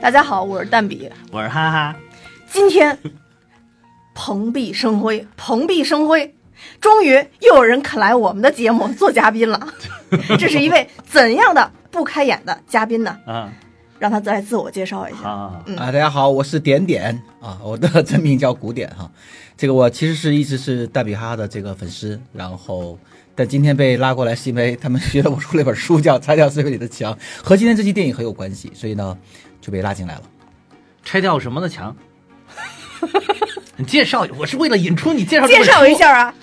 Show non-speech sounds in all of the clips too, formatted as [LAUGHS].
大家好，我是蛋比，我是哈哈。今天 [LAUGHS] 蓬荜生辉，蓬荜生辉，终于又有人肯来我们的节目做嘉宾了。[LAUGHS] 这是一位怎样的不开眼的嘉宾呢？啊让他再自我介绍一下。啊，嗯啊，大家好，我是点点 [LAUGHS] 啊，我的真名叫古典哈。这个我其实是一直是蛋比哈哈的这个粉丝，然后但今天被拉过来是因为他们觉得我出了一本书叫《拆掉思维里的墙》，和今天这期电影很有关系，所以呢就被拉进来了。拆掉什么的墙？[LAUGHS] 你介绍，我是为了引出你介绍介绍一，下啊，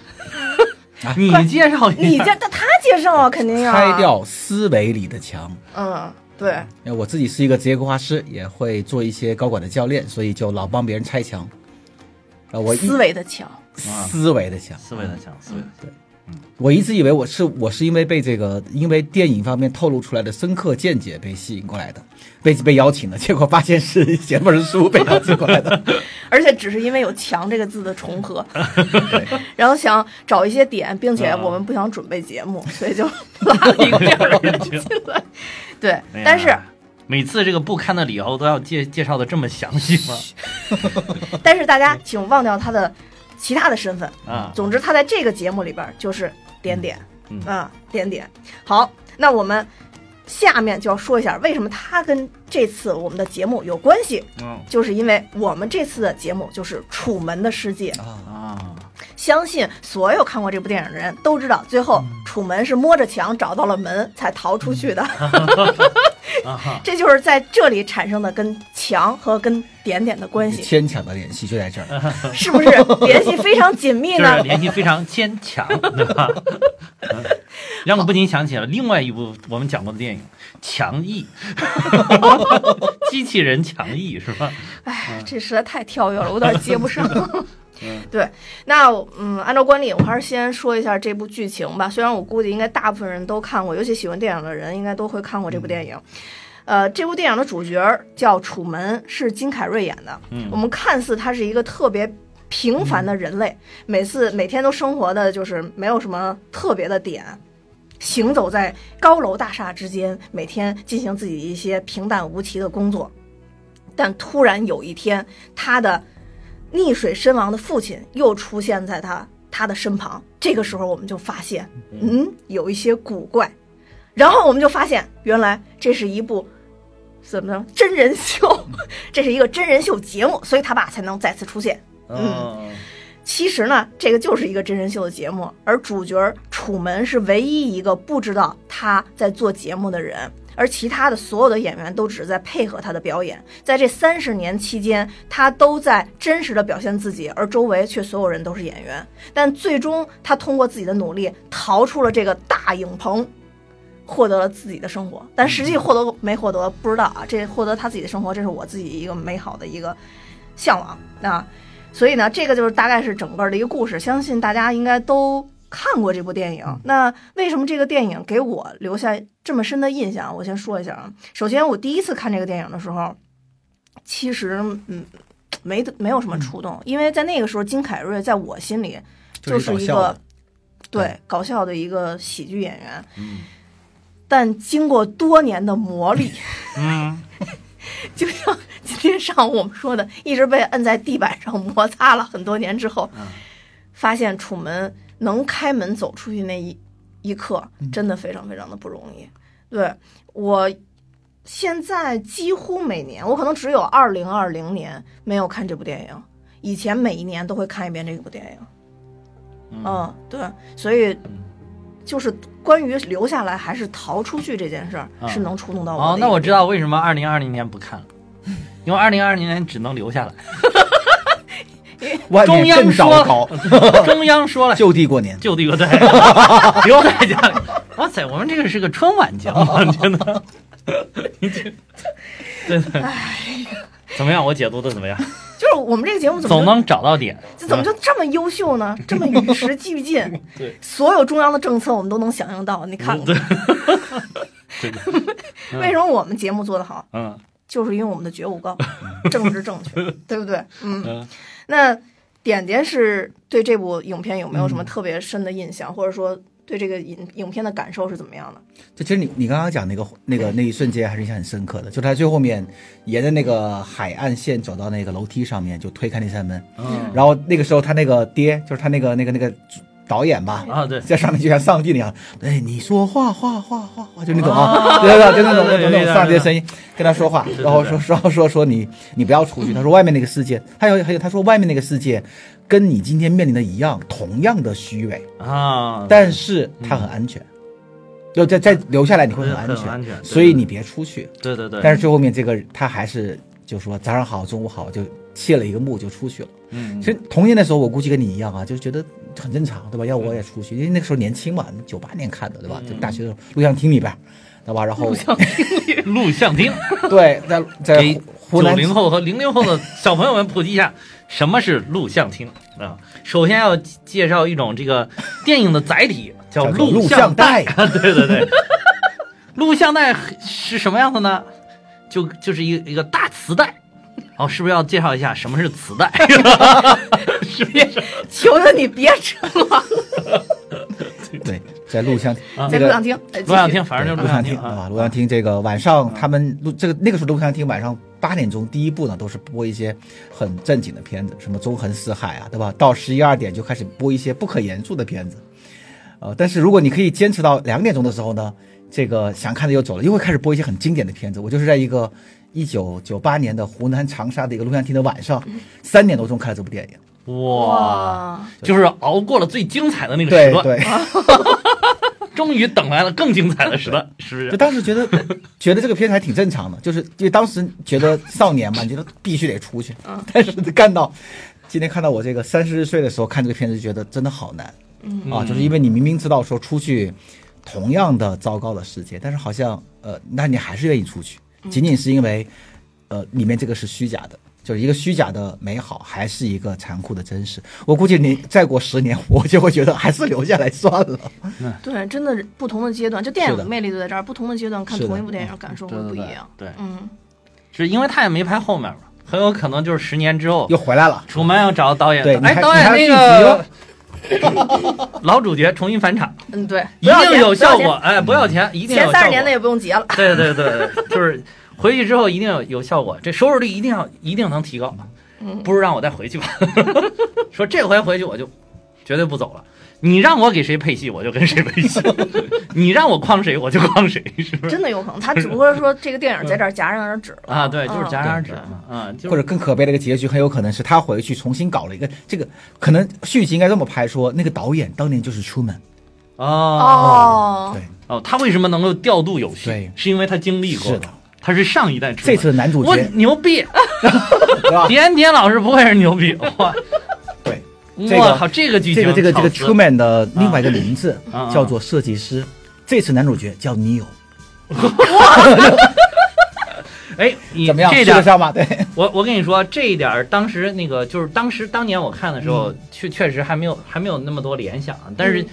你介绍一下，你介他他介绍啊，肯定要拆。掉思维里的墙。嗯，对，因为我自己是一个职业规划师，也会做一些高管的教练，所以就老帮别人拆墙。啊，我思维的墙。思维的墙，思维的墙，思维的墙。我一直以为我是我是因为被这个因为电影方面透露出来的深刻见解被吸引过来的，被被邀请的，[LAUGHS] 结果发现是写本书被邀请过来的。[LAUGHS] 而且只是因为有“强”这个字的重合，[LAUGHS] 然后想找一些点，并且我们不想准备节目，所以就拉了一个这样的人进来。对哎，但是每次这个不堪的理由都要介介绍的这么详细吗？但是大家请忘掉他的其他的身份。啊，总之，他在这个节目里边就是点点，嗯啊，点点。好，那我们下面就要说一下为什么他跟这次我们的节目有关系，嗯就是因为我们这次的节目就是《楚门的世界》。啊，相信所有看过这部电影的人都知道，最后楚门是摸着墙找到了门才逃出去的。[LAUGHS] [LAUGHS] 这就是在这里产生的跟墙和跟点点的关系，牵强的联系就在这儿。[LAUGHS] 是不是联系非常紧密就呢是？联系非常牵强，对吧？嗯让我不禁想起了另外一部我们讲过的电影《强毅》，机器人强毅是吧？哎，这实在太跳跃了，我有点接不上。对，那嗯，按照惯例，我还是先说一下这部剧情吧。虽然我估计应该大部分人都看过，尤其喜欢电影的人应该都会看过这部电影。呃，这部电影的主角叫楚门，是金凯瑞演的。嗯我们看似他是一个特别平凡的人类，每次每天都生活的就是没有什么特别的点，行走在高楼大厦之间，每天进行自己一些平淡无奇的工作。但突然有一天，他的溺水身亡的父亲又出现在他他的身旁。这个时候，我们就发现，嗯，有一些古怪。然后我们就发现，原来这是一部怎么着真人秀，[LAUGHS] 这是一个真人秀节目，所以他爸才能再次出现。嗯其实呢，这个就是一个真人秀的节目，而主角楚门是唯一一个不知道他在做节目的人，而其他的所有的演员都只是在配合他的表演。在这三十年期间，他都在真实的表现自己，而周围却所有人都是演员。但最终，他通过自己的努力逃出了这个大影棚。获得了自己的生活，但实际获得没获得不知道啊。这获得他自己的生活，这是我自己一个美好的一个向往啊。所以呢，这个就是大概是整个的一个故事，相信大家应该都看过这部电影。那为什么这个电影给我留下这么深的印象？我先说一下啊。首先，我第一次看这个电影的时候，其实嗯没没有什么触动，因为在那个时候，金凯瑞在我心里就是一个对搞笑的一个喜剧演员。嗯但经过多年的磨砺，嗯 [LAUGHS] 就像今天上午我们说的，一直被摁在地板上摩擦了很多年之后，嗯发现楚门能开门走出去那一一刻，真的非常非常的不容易。对我现在几乎每年，我可能只有二零二零年没有看这部电影，以前每一年都会看一遍这部电影。嗯，对，所以嗯就是关于留下来还是逃出去这件事儿，啊是能触动到我的。哦，那我知道为什么二零二零年不看了，因为二零二零年只能留下来。[LAUGHS] 外中央面更糟糕，中央说了，[LAUGHS] 就地过年。就地过对，[LAUGHS] 留在家里。哇塞，我们这个是个春晚节目，真的。你这真的。怎么样？我解读的怎么样？[LAUGHS] 就是我们这个节目怎么总能找到点。这怎么就这么优秀呢？这么与时俱进，对所有中央的政策我们都能想象到。你看，对对，为什么我们节目做得好？嗯就是因为我们的觉悟高，[LAUGHS] 政治正确，对不对？嗯，嗯那点点是对这部影片有没有什么特别深的印象，或者说对这个影影片的感受是怎么样的？就其实你你刚刚讲那个那个那一瞬间还是印象很深刻的，就他最后面沿着那个海岸线走到那个楼梯上面，就推开那扇门，嗯然后那个时候他那个爹就是他那个那个那个导演吧，啊，对，在上面就像上帝那样，哎，你说话话话话话，就那种啊，[LAUGHS] 对对对，就那种那种那种上帝的声音跟他说话，[LAUGHS] 然后说然后说说你你不要出去，他说外面那个世界，还有还有他说外面那个世界跟你今天面临的一样，同样的虚伪，啊，但是他很安全，就再再留下来你会很安全安全所以你别出去。对对对，但是最后面这个他还是就说早上好，中午好，就卸了一个幕就出去了。嗯其实童年的时候，我估计跟你一样啊，就觉得很正常，对吧？要我也出去，因为那个时候年轻嘛，九八年看的，对吧？就大学的时候录像厅里边，对吧？然后录像厅录像厅 [LAUGHS] 对，在在给湖南九零后和零零后的小朋友们普及一下 [LAUGHS] 什么是录像厅啊。首先要介绍一种这个电影的载体，[LAUGHS] 叫录像像带对对对，录像带是什么样的呢？就就是一个一个大磁带。哦，是不是要介绍一下什么是磁带？[LAUGHS] 是不是？[LAUGHS] 求求你别扯了，[LAUGHS] 对，在录像厅在录像厅，哎录像厅，反正就是录像厅厅啊，录像厅这个晚上他们录这个那个时候录像厅晚上八点钟第一部呢都是播一些很正经的片子，什么纵横四海啊，对吧？到十一二点就开始播一些不可言述的片子，呃，但是如果你可以坚持到两点钟的时候呢，这个想看的又走了，又会开始播一些很经典的片子。我就是在一个一九九八年的湖南长沙的一个录像厅的晚上，三点多钟看了这部电影，哇，就是熬过了最精彩的那个时段，对对。[LAUGHS] 终于等来了更精彩的时段，是不是？就当时觉得 [LAUGHS] 觉得这个片子还挺正常的，就是因为当时觉得少年嘛，你觉得必须得出去。但是干到今天看到我这个三十岁的时候看这个片子，觉得真的好难。嗯啊，就是因为你明明知道说出去同样的糟糕的世界，但是好像呃，那你还是愿意出去，仅仅是因为呃里面这个是虚假的。就是一个虚假的美好，还是一个残酷的真实。我估计你再过十年，我就会觉得还是留下来算了。对，真的不同的阶段，就电影的的魅力就在这儿，不同的阶段看同一部电影感受会不一样。对嗯，是因为他也没拍后面嘛，很有可能就是十年之后，又回来了，楚门要找导演，对哎，导演那个 [LAUGHS] 老主角重新返场，嗯，对，一定有效果，哎，不要钱，一定有效果前三十年的。也不用结了。[LAUGHS] 对对对对，就是回去之后一定有有效果，这收视率一定要一定能提高。嗯不如让我再回去吧。[LAUGHS] 说这回回去我就绝对不走了。你让我给谁配戏，我就跟谁配戏；[LAUGHS] 你让我框谁，我就框谁，是不是？真的有可能，他只不过是说这个电影在这儿戛然而止了啊，对，就是戛然而止嗯嘛，啊，或者更可悲的一个结局，很有可能是他回去重新搞了一个这个，可能续集应该这么拍说，那个导演当年就是 Truman，哦哦，对，哦，他为什么能够调度有序对？是因为他经历过，是的，他是上一代出这次的男主我角，牛逼？[LAUGHS] 点点老师不愧是牛逼，这个我靠，这个剧情这个这个这个 Truman 的另外一个名字叫做设计师，这次男主角叫 Neo，[LAUGHS] 哎，你怎么样？这点吃得上吗？对，我我跟你说，这一点儿当时那个就是当时当年我看的时候，嗯。确确实还没有还没有那么多联想，但是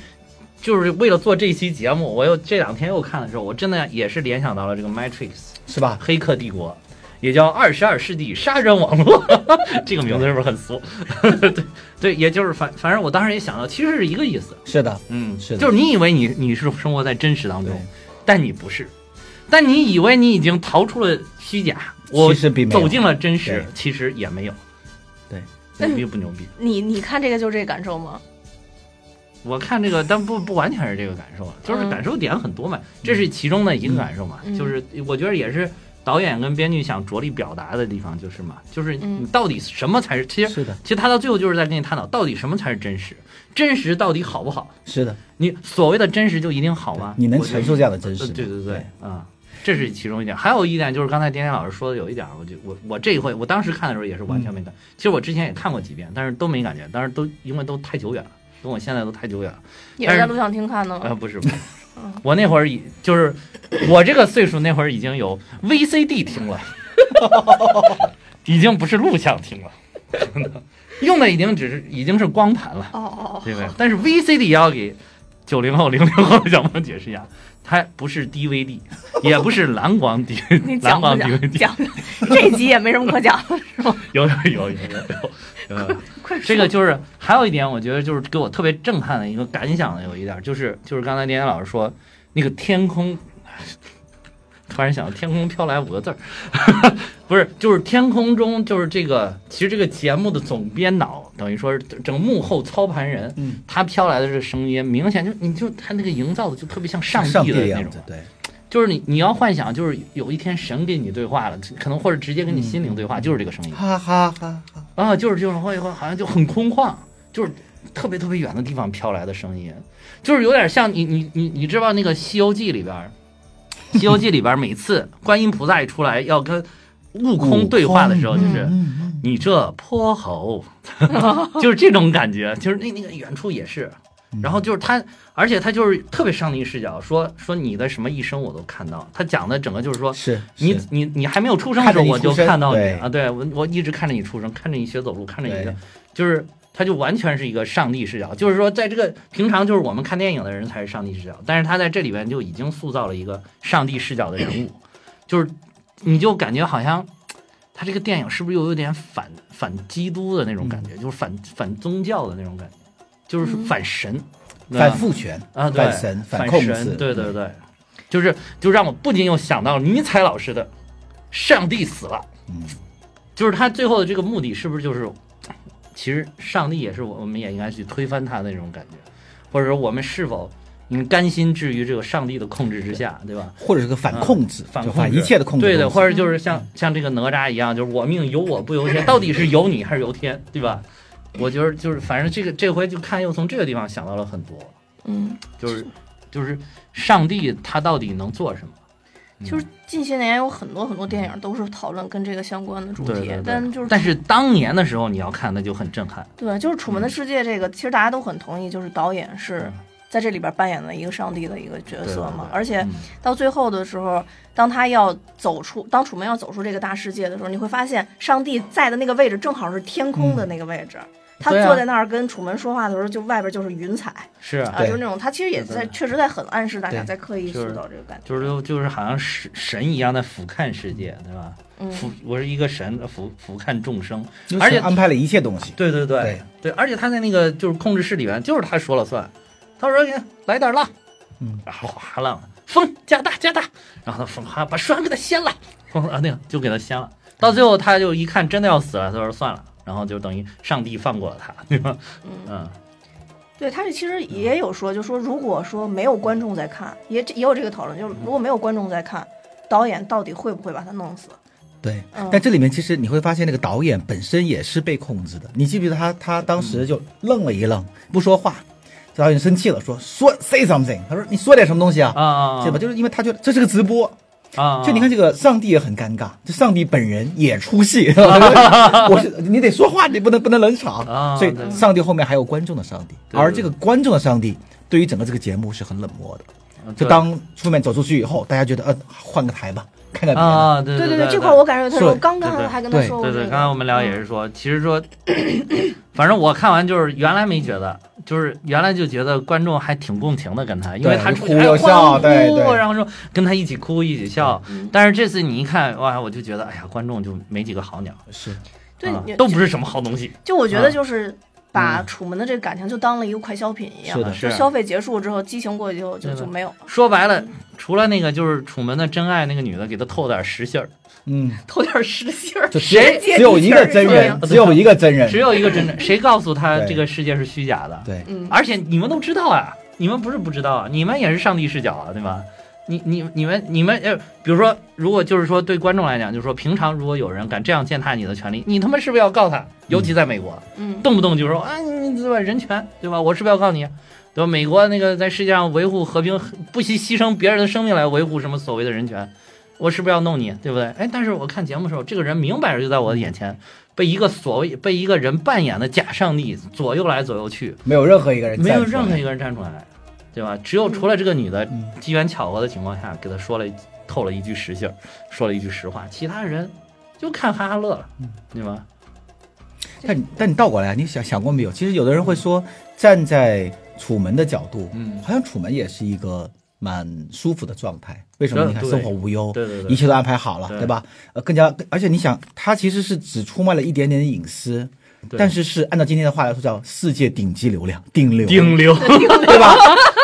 就是为了做这期节目，我又这两天又看的时候，我真的也是联想到了这个 Matrix 是吧？黑客帝国，也叫二十二世纪杀人网络，[LAUGHS] 这个名字是不是很俗？[LAUGHS] 对对，也就是反反正我当时也想到，其实是一个意思，是的，嗯，是的就是你以为你你是生活在真实当中，但你不是，但你以为你已经逃出了虚假，我其实并没有走进了真实，其实也没有。对，牛逼不牛逼？你你看这个就是这个感受吗？[LAUGHS] 我看这个，但不不完全是这个感受，啊就是嗯感受点很多嘛，这是其中的一个感受嘛，嗯就是我觉得也是导演跟编剧想着力表达的地方，就是嘛，就是嗯你到底什么才是，其实是的，其实他到最后就是在跟你探讨，到底什么才是真实，真实到底好不好？是的，你所谓的真实就一定好吗？你能承受这样的真实对对对，啊、这是其中一点。还有一点就是刚才丁丁老师说的有一点，我就我我这一回我当时看的时候也是完全没嗯感。其实我之前也看过几遍，但是都没感觉，但是都因为都太久远了，跟我现在都太久远了。也是在录像厅看的啊、不是，不是我那会儿已就是我这个岁数那会儿已经有 VCD 听了，[LAUGHS] 已经不是录像听了，真的用的已经只是已经是光盘了。哦哦哦，对不对？但是 VCD 也要给九零后、零零后的小朋友解释一下，它不是 DVD，[LAUGHS] 也不是蓝光你 DVD，蓝讲不光讲？DVD 讲，这集也没什么可讲的，是吗？有有有有有有有，[LAUGHS] 快快这个就是还有一点，我觉得就是给我特别震撼的一个感想的有一点，就是就是刚才连岩老师说那个天空，[LAUGHS] 突然想到天空飘来五个字儿，[LAUGHS] 不是，就是天空中就是这个，其实这个节目的总编导等于说是整个幕后操盘人，嗯，他飘来的这个声音，明显就你就他那个营造的就特别像上上帝的那种。对，就是你你要幻想，就是有一天神跟你对话了，可能或者直接跟你心灵对话，就是这个声音。哈哈哈哈，啊，就是就是会会好像就很空旷，就是特别特别远的地方飘来的声音，就是有点像你你你你知道那个《西游记》里边，《西游记》里边每次观音菩萨一出来要跟悟空对话的时候，就是你这泼猴，[LAUGHS] 就是这种感觉，就是那那个远处也是。然后就是他，而且他就是特别上帝视角，说说你的什么一生我都看到。他讲的整个就是说，是你是。你你还没有出生的时候，我就看到你啊，对我我一直看着你出生，看着你学走路，看着你的，就是他就完全是一个上帝视角，就是说在这个平常就是我们看电影的人才是上帝视角，但是他在这里边就已经塑造了一个上帝视角的人物，[LAUGHS] 就是你就感觉好像他这个电影是不是又有点反反基督的那种感觉，就是反反宗教的那种感觉，就是反神，反父权啊，对，反神反控制，对对对，就是就让我不禁又想到尼采老师的“上帝死了”，嗯，就是他最后的这个目的是不是就是，其实上帝也是我我们也应该去推翻他的那种感觉，或者说我们是否你甘心置于这个上帝的控制之下，对吧？或者是个反控制，就反控制反一切的控制对的，或者就是像像这个哪吒一样，就是我命由我不由天，到底是由你还是由天，对吧？我觉得就是反正这个这回就看又从这个地方想到了很多，嗯，就是就是上帝他到底能做什么？就是近些年有很多很多电影都是讨论跟这个相关的主题，对对对但就是但是当年的时候你要看，那就很震撼。对，就是《楚门的世界》这个，其实大家都很同意，就是导演是嗯在这里边扮演了一个上帝的一个角色嘛。而且嗯到最后的时候，当他要走出，当楚门要走出这个大世界的时候，你会发现上帝在的那个位置正好是天空的那个位置。他坐在那儿跟楚门说话的时候，就外边就是云彩是啊，就是那种他其实也在确实在很暗示大家在刻意塑造这个感觉。就是就是好像神神一样在俯瞰世界，对吧？嗯，俯我是一个神，俯俯瞰众生。而且安排了一切东西，对对对对对，而且他在那个就是控制室里面，就是他说了算。他说：“给来点浪，嗯，然后哗浪，风加大加大，然后他风哗把船给他掀了，风啊那个就给他掀了。到最后他就一看真的要死了，他说算了，然后就等于上帝放过了他，对吧？嗯，对他这其实也有说，就说如果说没有观众在看，也也有这个讨论，就是如果没有观众在看，导演到底会不会把他弄死？对嗯，但这里面其实你会发现，那个导演本身也是被控制的。你记不记得他他当时就愣了一愣，不说话。导演生气了，说说 say something。他说你说点什么东西啊？啊啊对吧？就是因为他觉得这是个直播，啊！就你看这个上帝也很尴尬，这上帝本人也出戏，[LAUGHS] [LAUGHS] 我是你得说话，你不能不能冷场。啊，所以上帝后面还有观众的上帝，而这个观众的上帝对于整个这个节目是很冷漠的。就当出面走出去以后，大家觉得呃换个台吧，[LAUGHS] 看看别的。啊，对对对对，这块我感觉他说是刚刚还跟他说对对，刚才我们聊也是说，其实说，[COUGHS] 反正我看完就是原来没觉得，就是原来就觉得观众还挺共情的跟他，因为他出去还哭又笑对对然后说跟他一起哭一起笑。嗯但是这次你一看哇，我就觉得哎呀，观众就没几个好鸟，是对都不是什么好东西。就我觉啊得就是把嗯。楚门的这个感情就当了一个快消品一样，是的。是。就消费结束之后，激情过去之后就就没有，说白了，除了那个就是楚门的真爱那个女的给他透点实信儿，嗯，透点实信儿，就谁只有一个真人，只有一个真人。只，有一个真人，谁告诉他这个世界是虚假的？对，嗯，而且你们都知道啊，你们不是不知道啊，你们也是上帝视角啊，对吧？你你你们你们呃，比如说，如果就是说对观众来讲，就是说平常如果有人敢这样践踏你的权利，你他妈是不是要告他？尤其在美国，嗯，动不动就说啊，你你对吧？人权对吧？我是不是要告你？对吧？美国那个在世界上维护和平，不惜牺牲别人的生命来维护什么所谓的人权，我是不是要弄你？对不对？哎，但是我看节目的时候，这个人明摆着就在我的眼前，被一个所谓被一个人扮演的假上帝左右来左右去，没有任何一个人没有任何一个人站出来，对吧？只有除了这个女的嗯机缘巧合的情况下，给他说了透了一句实信儿，说了一句实话，其他人就看哈哈乐了，嗯对吧？但但你倒过来，你想想过没有？其实有的人会说，站在楚门的角度，嗯好像楚门也是一个蛮舒服的状态。为什么？你看生活无忧，对对对一切都安排好了，对对吧？呃，更加，而且你想，他其实是只出卖了一点点的隐私，对但是是按照今天的话来说叫世界顶级流量，顶流，顶流，对吧？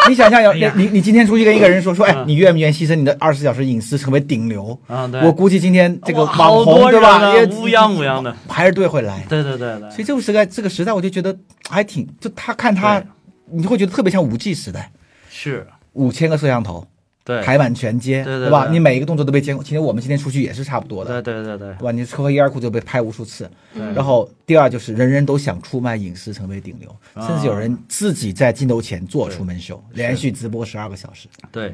你想象有 [LAUGHS] 哎你你今天出去跟一个人说说，哎嗯，你愿不愿意牺牲你的二十四小时隐私成为顶流？啊，对，我估计今天这个网红对吧？乌泱乌泱的，排着队会来。对对对对，所以这个时代，这个时代，我就觉得还挺，就他看他对，你会觉得特别像五 G 时代，是，五千个摄像头，对，排满全街，对对吧？对你每一个动作都被监控。其实我们今天出去也是差不多的，对对对对对吧？你脱个衣二裤就被拍无数次。对，然后第二就是人人都想出卖隐私，成为顶流，啊甚至有人自己在镜头前做出门秀，连续直播十二个小时，对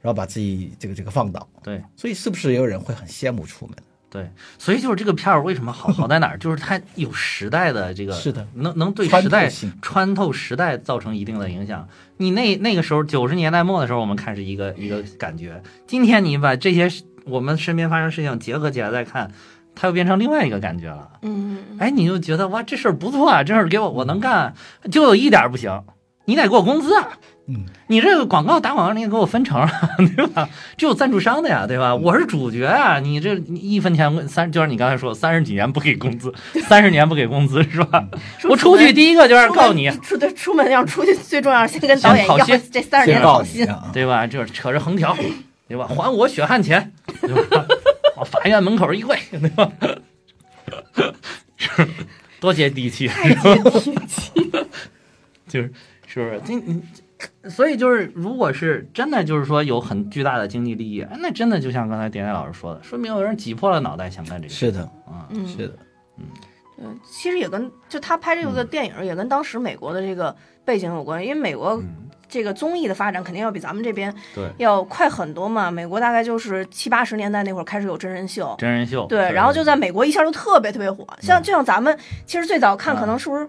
然后把自己这个这个放倒。对所以是不是也有人会很羡慕出门？对，所以就是这个片儿为什么好好在哪儿？就是它有时代的这个，是的能能对时代透穿透时代造成一定的影响。你那那个时候九十年代末的时候，我们看是一个一个感觉，今天你把这些我们身边发生事情结合起来再看，它又变成另外一个感觉了。嗯，哎，你就觉得哇，这事儿不错啊，这事儿给我我能干，就有一点儿不行，你得给我工资啊。嗯，你这个广告打广告，你得给我分成啊，[LAUGHS] 对吧？这有赞助商的呀，对吧？我是主角啊，你这一分钱三，就是你刚才说三十几年不给工资，[LAUGHS] 三十年不给工资是吧？我出去第一个就是告你，出对出门要出去，最重要先跟导演要这三十年好心。啊！对吧？就是扯着横条，对吧？还我血汗钱，对吧？[LAUGHS] 往法院门口一跪，对吧？是多接地气，太接地气，就是是不是？这你，所以就是，如果是真的就是说有很巨大的经济利益，哎那真的就像刚才点点老师说的，说明有人挤破了脑袋想干这个是的，啊。嗯，是的，嗯，其实也跟就他拍这个电影也跟当时美国的这个背景有关，因为美国嗯，这个综艺的发展肯定要比咱们这边对，要快很多嘛。美国大概就是七八十年代那会儿开始有真人秀，真人秀，对，然后就在美国一下就特别特别火。像嗯就像咱们其实最早看嗯。可能是不是《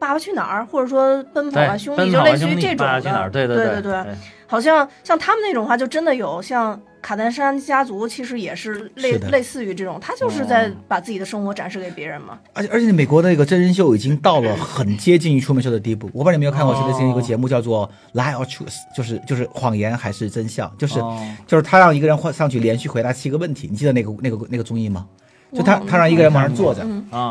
爸爸去哪儿》，或者说《奔跑吧兄弟》，就类似于这种爸爸去哪儿？的。对对对对，好像像他们那种话，就真的有像卡戴珊家族，其实也是类是类似于这种，他就是在哦把自己的生活展示给别人嘛。而且而且美国的那个真人秀已经到了很 [LAUGHS] 接近于出门秀的地步。我不知道你有没有看过，是之前有个节目叫做《Lie or Truth》，就是就是谎言还是真相，就是、哦就是他让一个人换上去连续回答七个问题，你记得那个那个那个综艺吗？就他他让一个人往上坐着，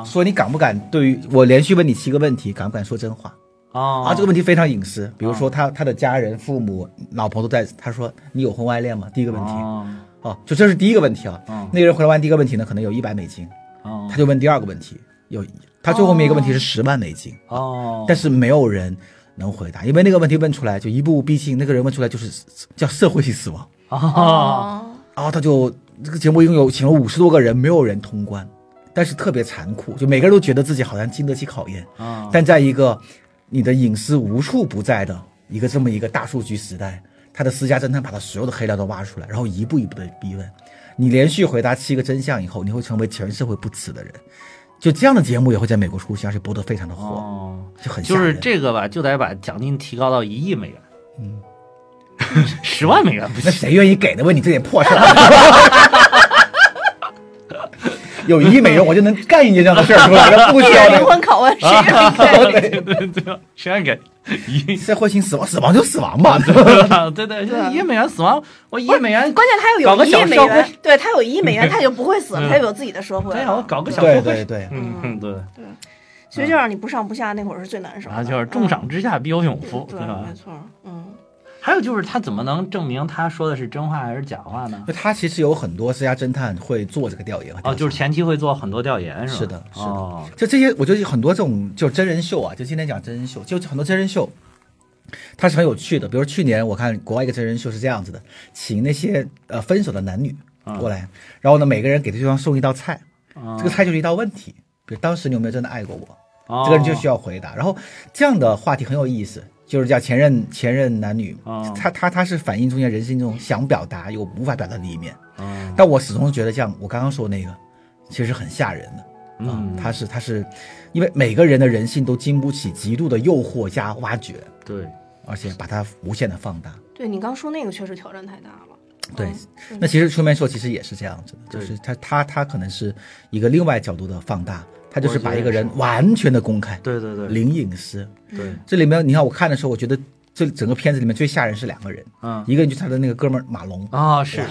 说你敢不敢对于我连续问你七个问题，敢不敢说真话？哦。啊，这个问题非常隐私，比如说他他的家人、父母、老婆都在，他说你有婚外恋吗？第一个问题。哦。哦，就这是第一个问题啊。嗯那个人回答完第一个问题呢，可能有一百美金，哦。他就问第二个问题，有他最后面一个问题是十万美金，哦，但是没有人能回答，因为那个问题问出来就一步步逼近，那个人问出来就是叫社会性死亡，哦。哦，然后他就这个节目一共有请了五十多个人，没有人通关，但是特别残酷，就每个人都觉得自己好像经得起考验，啊但在一个你的隐私无处不在的一个这么一个大数据时代，他的私家侦探把他所有的黑料都挖出来，然后一步一步的逼问。你连续回答七个真相以后，你会成为全社会不耻的人。就这样的节目也会在美国出现，而且播得非常的火，哦，就很。就是这个吧，就得把奖金提高到一亿美元。嗯，[LAUGHS] 十万美元不那。谁愿意给呢？问你这点破事儿。[LAUGHS] 有一亿美元，我就能干一件这样的事儿出来，那不需要 [LAUGHS] 灵魂拷问，谁愿意给？对对对，谁愿意给一？社会性死亡，死亡就死亡吧。对对，对一亿美元死亡，我一亿美元，关键他又有一亿美元，对他有一亿美元，他就不会死他就有自己的社会对呀，我。搞个小对社会。对对，嗯嗯对，其实就让你不上不下，那会儿是最难受的。然后就是重赏之下必有勇嗯夫，对，对吧没？错，嗯，还有就是他怎么能证明他说的是真话还是假话呢？那他其实有很多私家侦探会做这个调研哦，就是前期会做很多调研，是吧？是的是的哦，就这些，我觉得很多这种就真人秀啊，就今天讲真人秀，就很多真人秀，它是很有趣的。比如去年我看国外一个真人秀是这样子的，请那些呃分手的男女过来，然后呢每个人给对方送一道菜，哦这个菜就是一道问题，比如当时你有没有真的爱过我？哦这个人就需要回答。然后这样的话题很有意思，就是叫前任前任男女，哦他他他是反映出现人性中想表达又无法表达的一面。哦但我始终觉得，像我刚刚说那个，其实很吓人的。啊嗯，他是他是，因为每个人的人性都经不起极度的诱惑加挖掘，对，而且把它无限的放大。对你刚说那个确实挑战太大了。对嗯，那其实出面说其实也是这样子的，就是他他他可能是一个另外角度的放大，他就是把一个人完全的公开，对对对，零隐私。对，这里面你看我看的时候，我觉得这整个片子里面最吓人是两个人，嗯，一个人就是他的那个哥们儿马龙，啊是，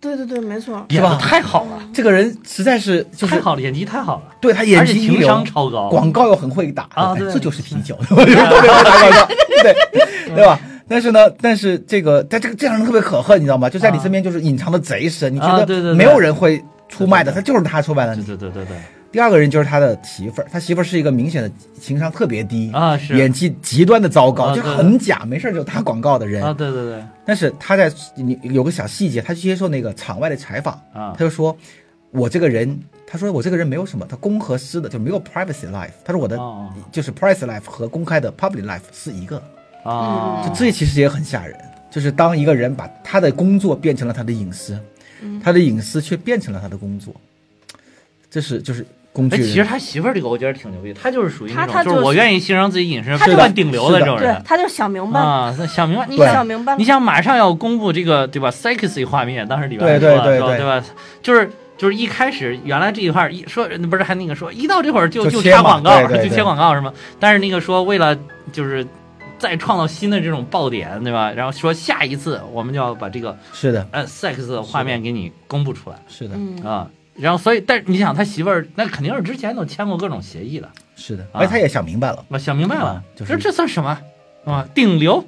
对对对，没错。演的吧太好了，这个人实在是就是太好了，演技太好了，对他演技情技一流商超高。广告又很会打这就是啤酒，[LAUGHS] 特别会打广告，[LAUGHS] 对对吧？但是呢，但是这个他这个这样人特别可恨，你知道吗？就在你身边就是隐藏的贼深，你觉得啊对对对。没有人会出卖的，对他就是他出卖了对。对对对对第二个人就是他的媳妇儿，他媳妇儿是一个明显的情商特别低啊是。演技极端的糟糕，就很假，没事就打广告的人。啊，对对对。但是他在你有个小细节，他去接受那个场外的采访，啊。他就说，我这个人，他说我这个人没有什么，他公和私的就没有 privacy life。他说我的哦就是 private life 和公开的 public life 是一个，啊，就这其实也很吓人。就是当一个人把他的工作变成了他的隐私，他的隐私却变成了他的工作，这是就是工具哎，人。其实他媳妇儿这个我觉得挺牛逼，他就是属于那种，就是他他就是我愿意牺牲自己隐私，他就不管顶流的这种对人，他就想明白，啊，那想明白，你想想明白你。想马上要公布这个对吧？sexy 画面，当时里边说了对对对说对吧？就是就是一开始原来这一块一说不是还那个说一到这会儿就就插广告，对对对就切广告是吗？但是那个说为了就是再创造新的这种爆点对吧？然后说下一次我们就要把这个是的，呃 sex 的画面给你公布出来是的，嗯，啊。然后，所以，但是你想，他媳妇儿那肯定是之前都签过各种协议的，是的，啊。而且他也想明白了，我想明白了。啊，就是这这算什么？啊？顶流，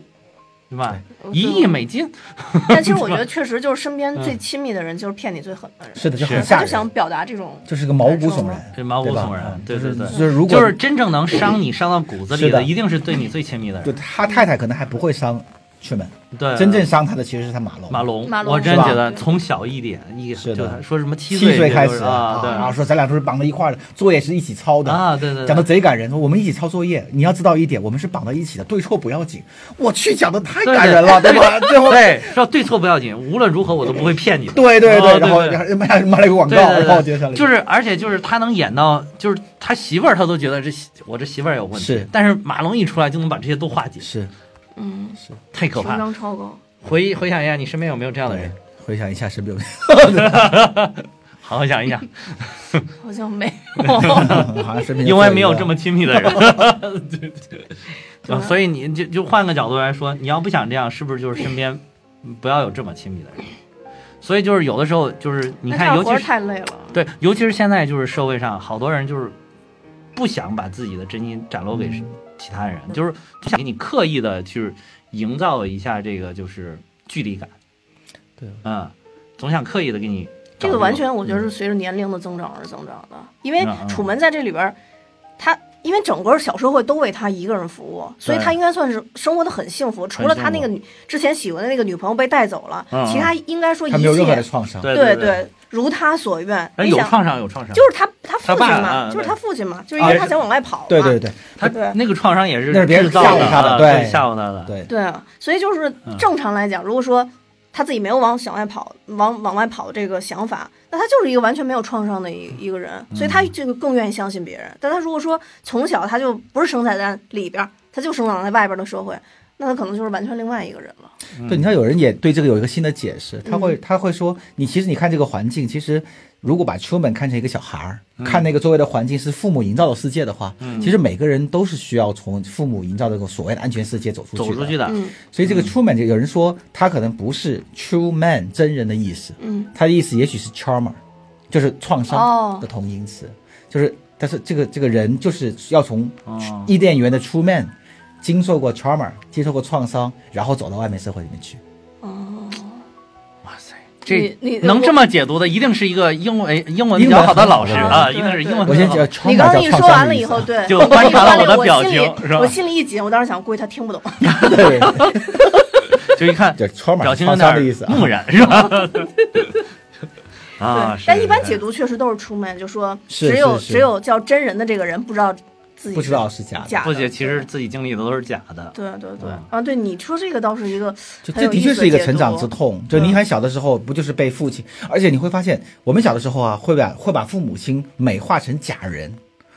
对。吧？一亿美金，[LAUGHS] 但其实我觉得，确实就是身边最亲密的人，就是骗你最狠的人。是的，就很吓人，他就想表达这种，就是个毛骨悚然。对毛骨悚然嗯，对对对，就是如果就是真正能伤你伤到骨子里的一定是对你最亲密的就人。他太太可能还不会伤去门，对，真正伤他的其实是他马龙。马龙，马龙。我真觉得从小一点一是的。就他说什么七七岁就开始啊，对。然后说咱俩都是绑在一块儿的，作业是一起抄的。啊，对对，对。讲的贼感人。说我们一起抄作业，你要知道一点，我们是绑在一起的，对错不要紧。我去，讲的太感人了，对吧？最后，对，说对错不要紧，无论如何我都不会骗你的。对对哦然后对。然后卖卖了个广告，对对对。然后接下来。就是，而且就是他能演到，就是他媳妇儿，他都觉得这我这媳妇儿有问题，是。但是马龙一出来就能把这些都化解，是嗯，是太可怕了。商超高。回回想一下，你身边有没有这样的人？回想一下，身边有没有？[LAUGHS] 好好想一想，好像没有。[LAUGHS] 好像身边因为没有这么么亲密的人。对对对，所以你就就换个角度来说，你要不想这样，是不是就是身边不要有这么亲密的人？所以就是有的时候就是你看，尤其是太累了。对，尤其是现在就是社会上好多人就是不想把自己的真心展露给其他人，就是不想给你刻意的去营造一下这个就是距离感。对，嗯，总想刻意的给你这个完全我觉得是随着年龄的增长而增长的，因为楚门在这里边因为整个小社会都为他一个人服务，所以他应该算是生活的很幸福。除了他那个女之前喜欢的那个女朋友被带走了，其他应该说一他没有任何的切创伤。对对对，如他所愿。哎，有你想，创伤有创伤，就是他他父亲嘛，啊就是他父亲嘛，就是因为他想往外跑嘛。对对对他对那个创伤也是那是别人制造吓唬他的啊对对，吓唬他的，对，对啊，所以就是嗯正常来讲，如果说他自己没有往向外跑、往往外跑这个想法，那他就是一个完全没有创伤的一一个人，所以他这个更愿意相信别人。但他如果说从小他就不是生在在里边，他就生长在外边的社会，那他可能就是完全另外一个人了。对，你看有人也对这个有一个新的解释，他会他会说，你其实你看这个环境，其实如果把 Truman 看成一个小孩儿，看那个周围的环境是父母营造的世界的话，其实每个人都是需要从父母营造的这个所谓的安全世界走出去的。走出去的，嗯。所以这个 Truman 就有人说他可能不是 True Man 真人的意思，嗯，他的意思也许是 Charmer，就是创伤哦的同音词，就是但是这个这个人就是要从哦。伊甸园的 True Man 经受过 Charmer，接受过创伤，然后走到外面社会里面去。这你你能这么解读的，一定是一个英文英文比较好的老师啊，一定是英文我先你刚刚一说完了以后，对，就你观察了我的表情是吧我心里一紧，我当时想，估计他听不懂。[LAUGHS] 对，[LAUGHS] 就一看表情有点意思啊。木然是吧？[LAUGHS] 啊，对，但一般解读确实都是出门，就说只有只有叫真人的这个人不知道自己不知道是假的假的，不姐其实自己经历的都是假的。对对对嗯啊，对你说这个倒是一个就这的确是一个成长之痛。就你很小的时候，不就是被父亲？而且你会发现，我们小的时候啊，会把会把父母亲美化成假人。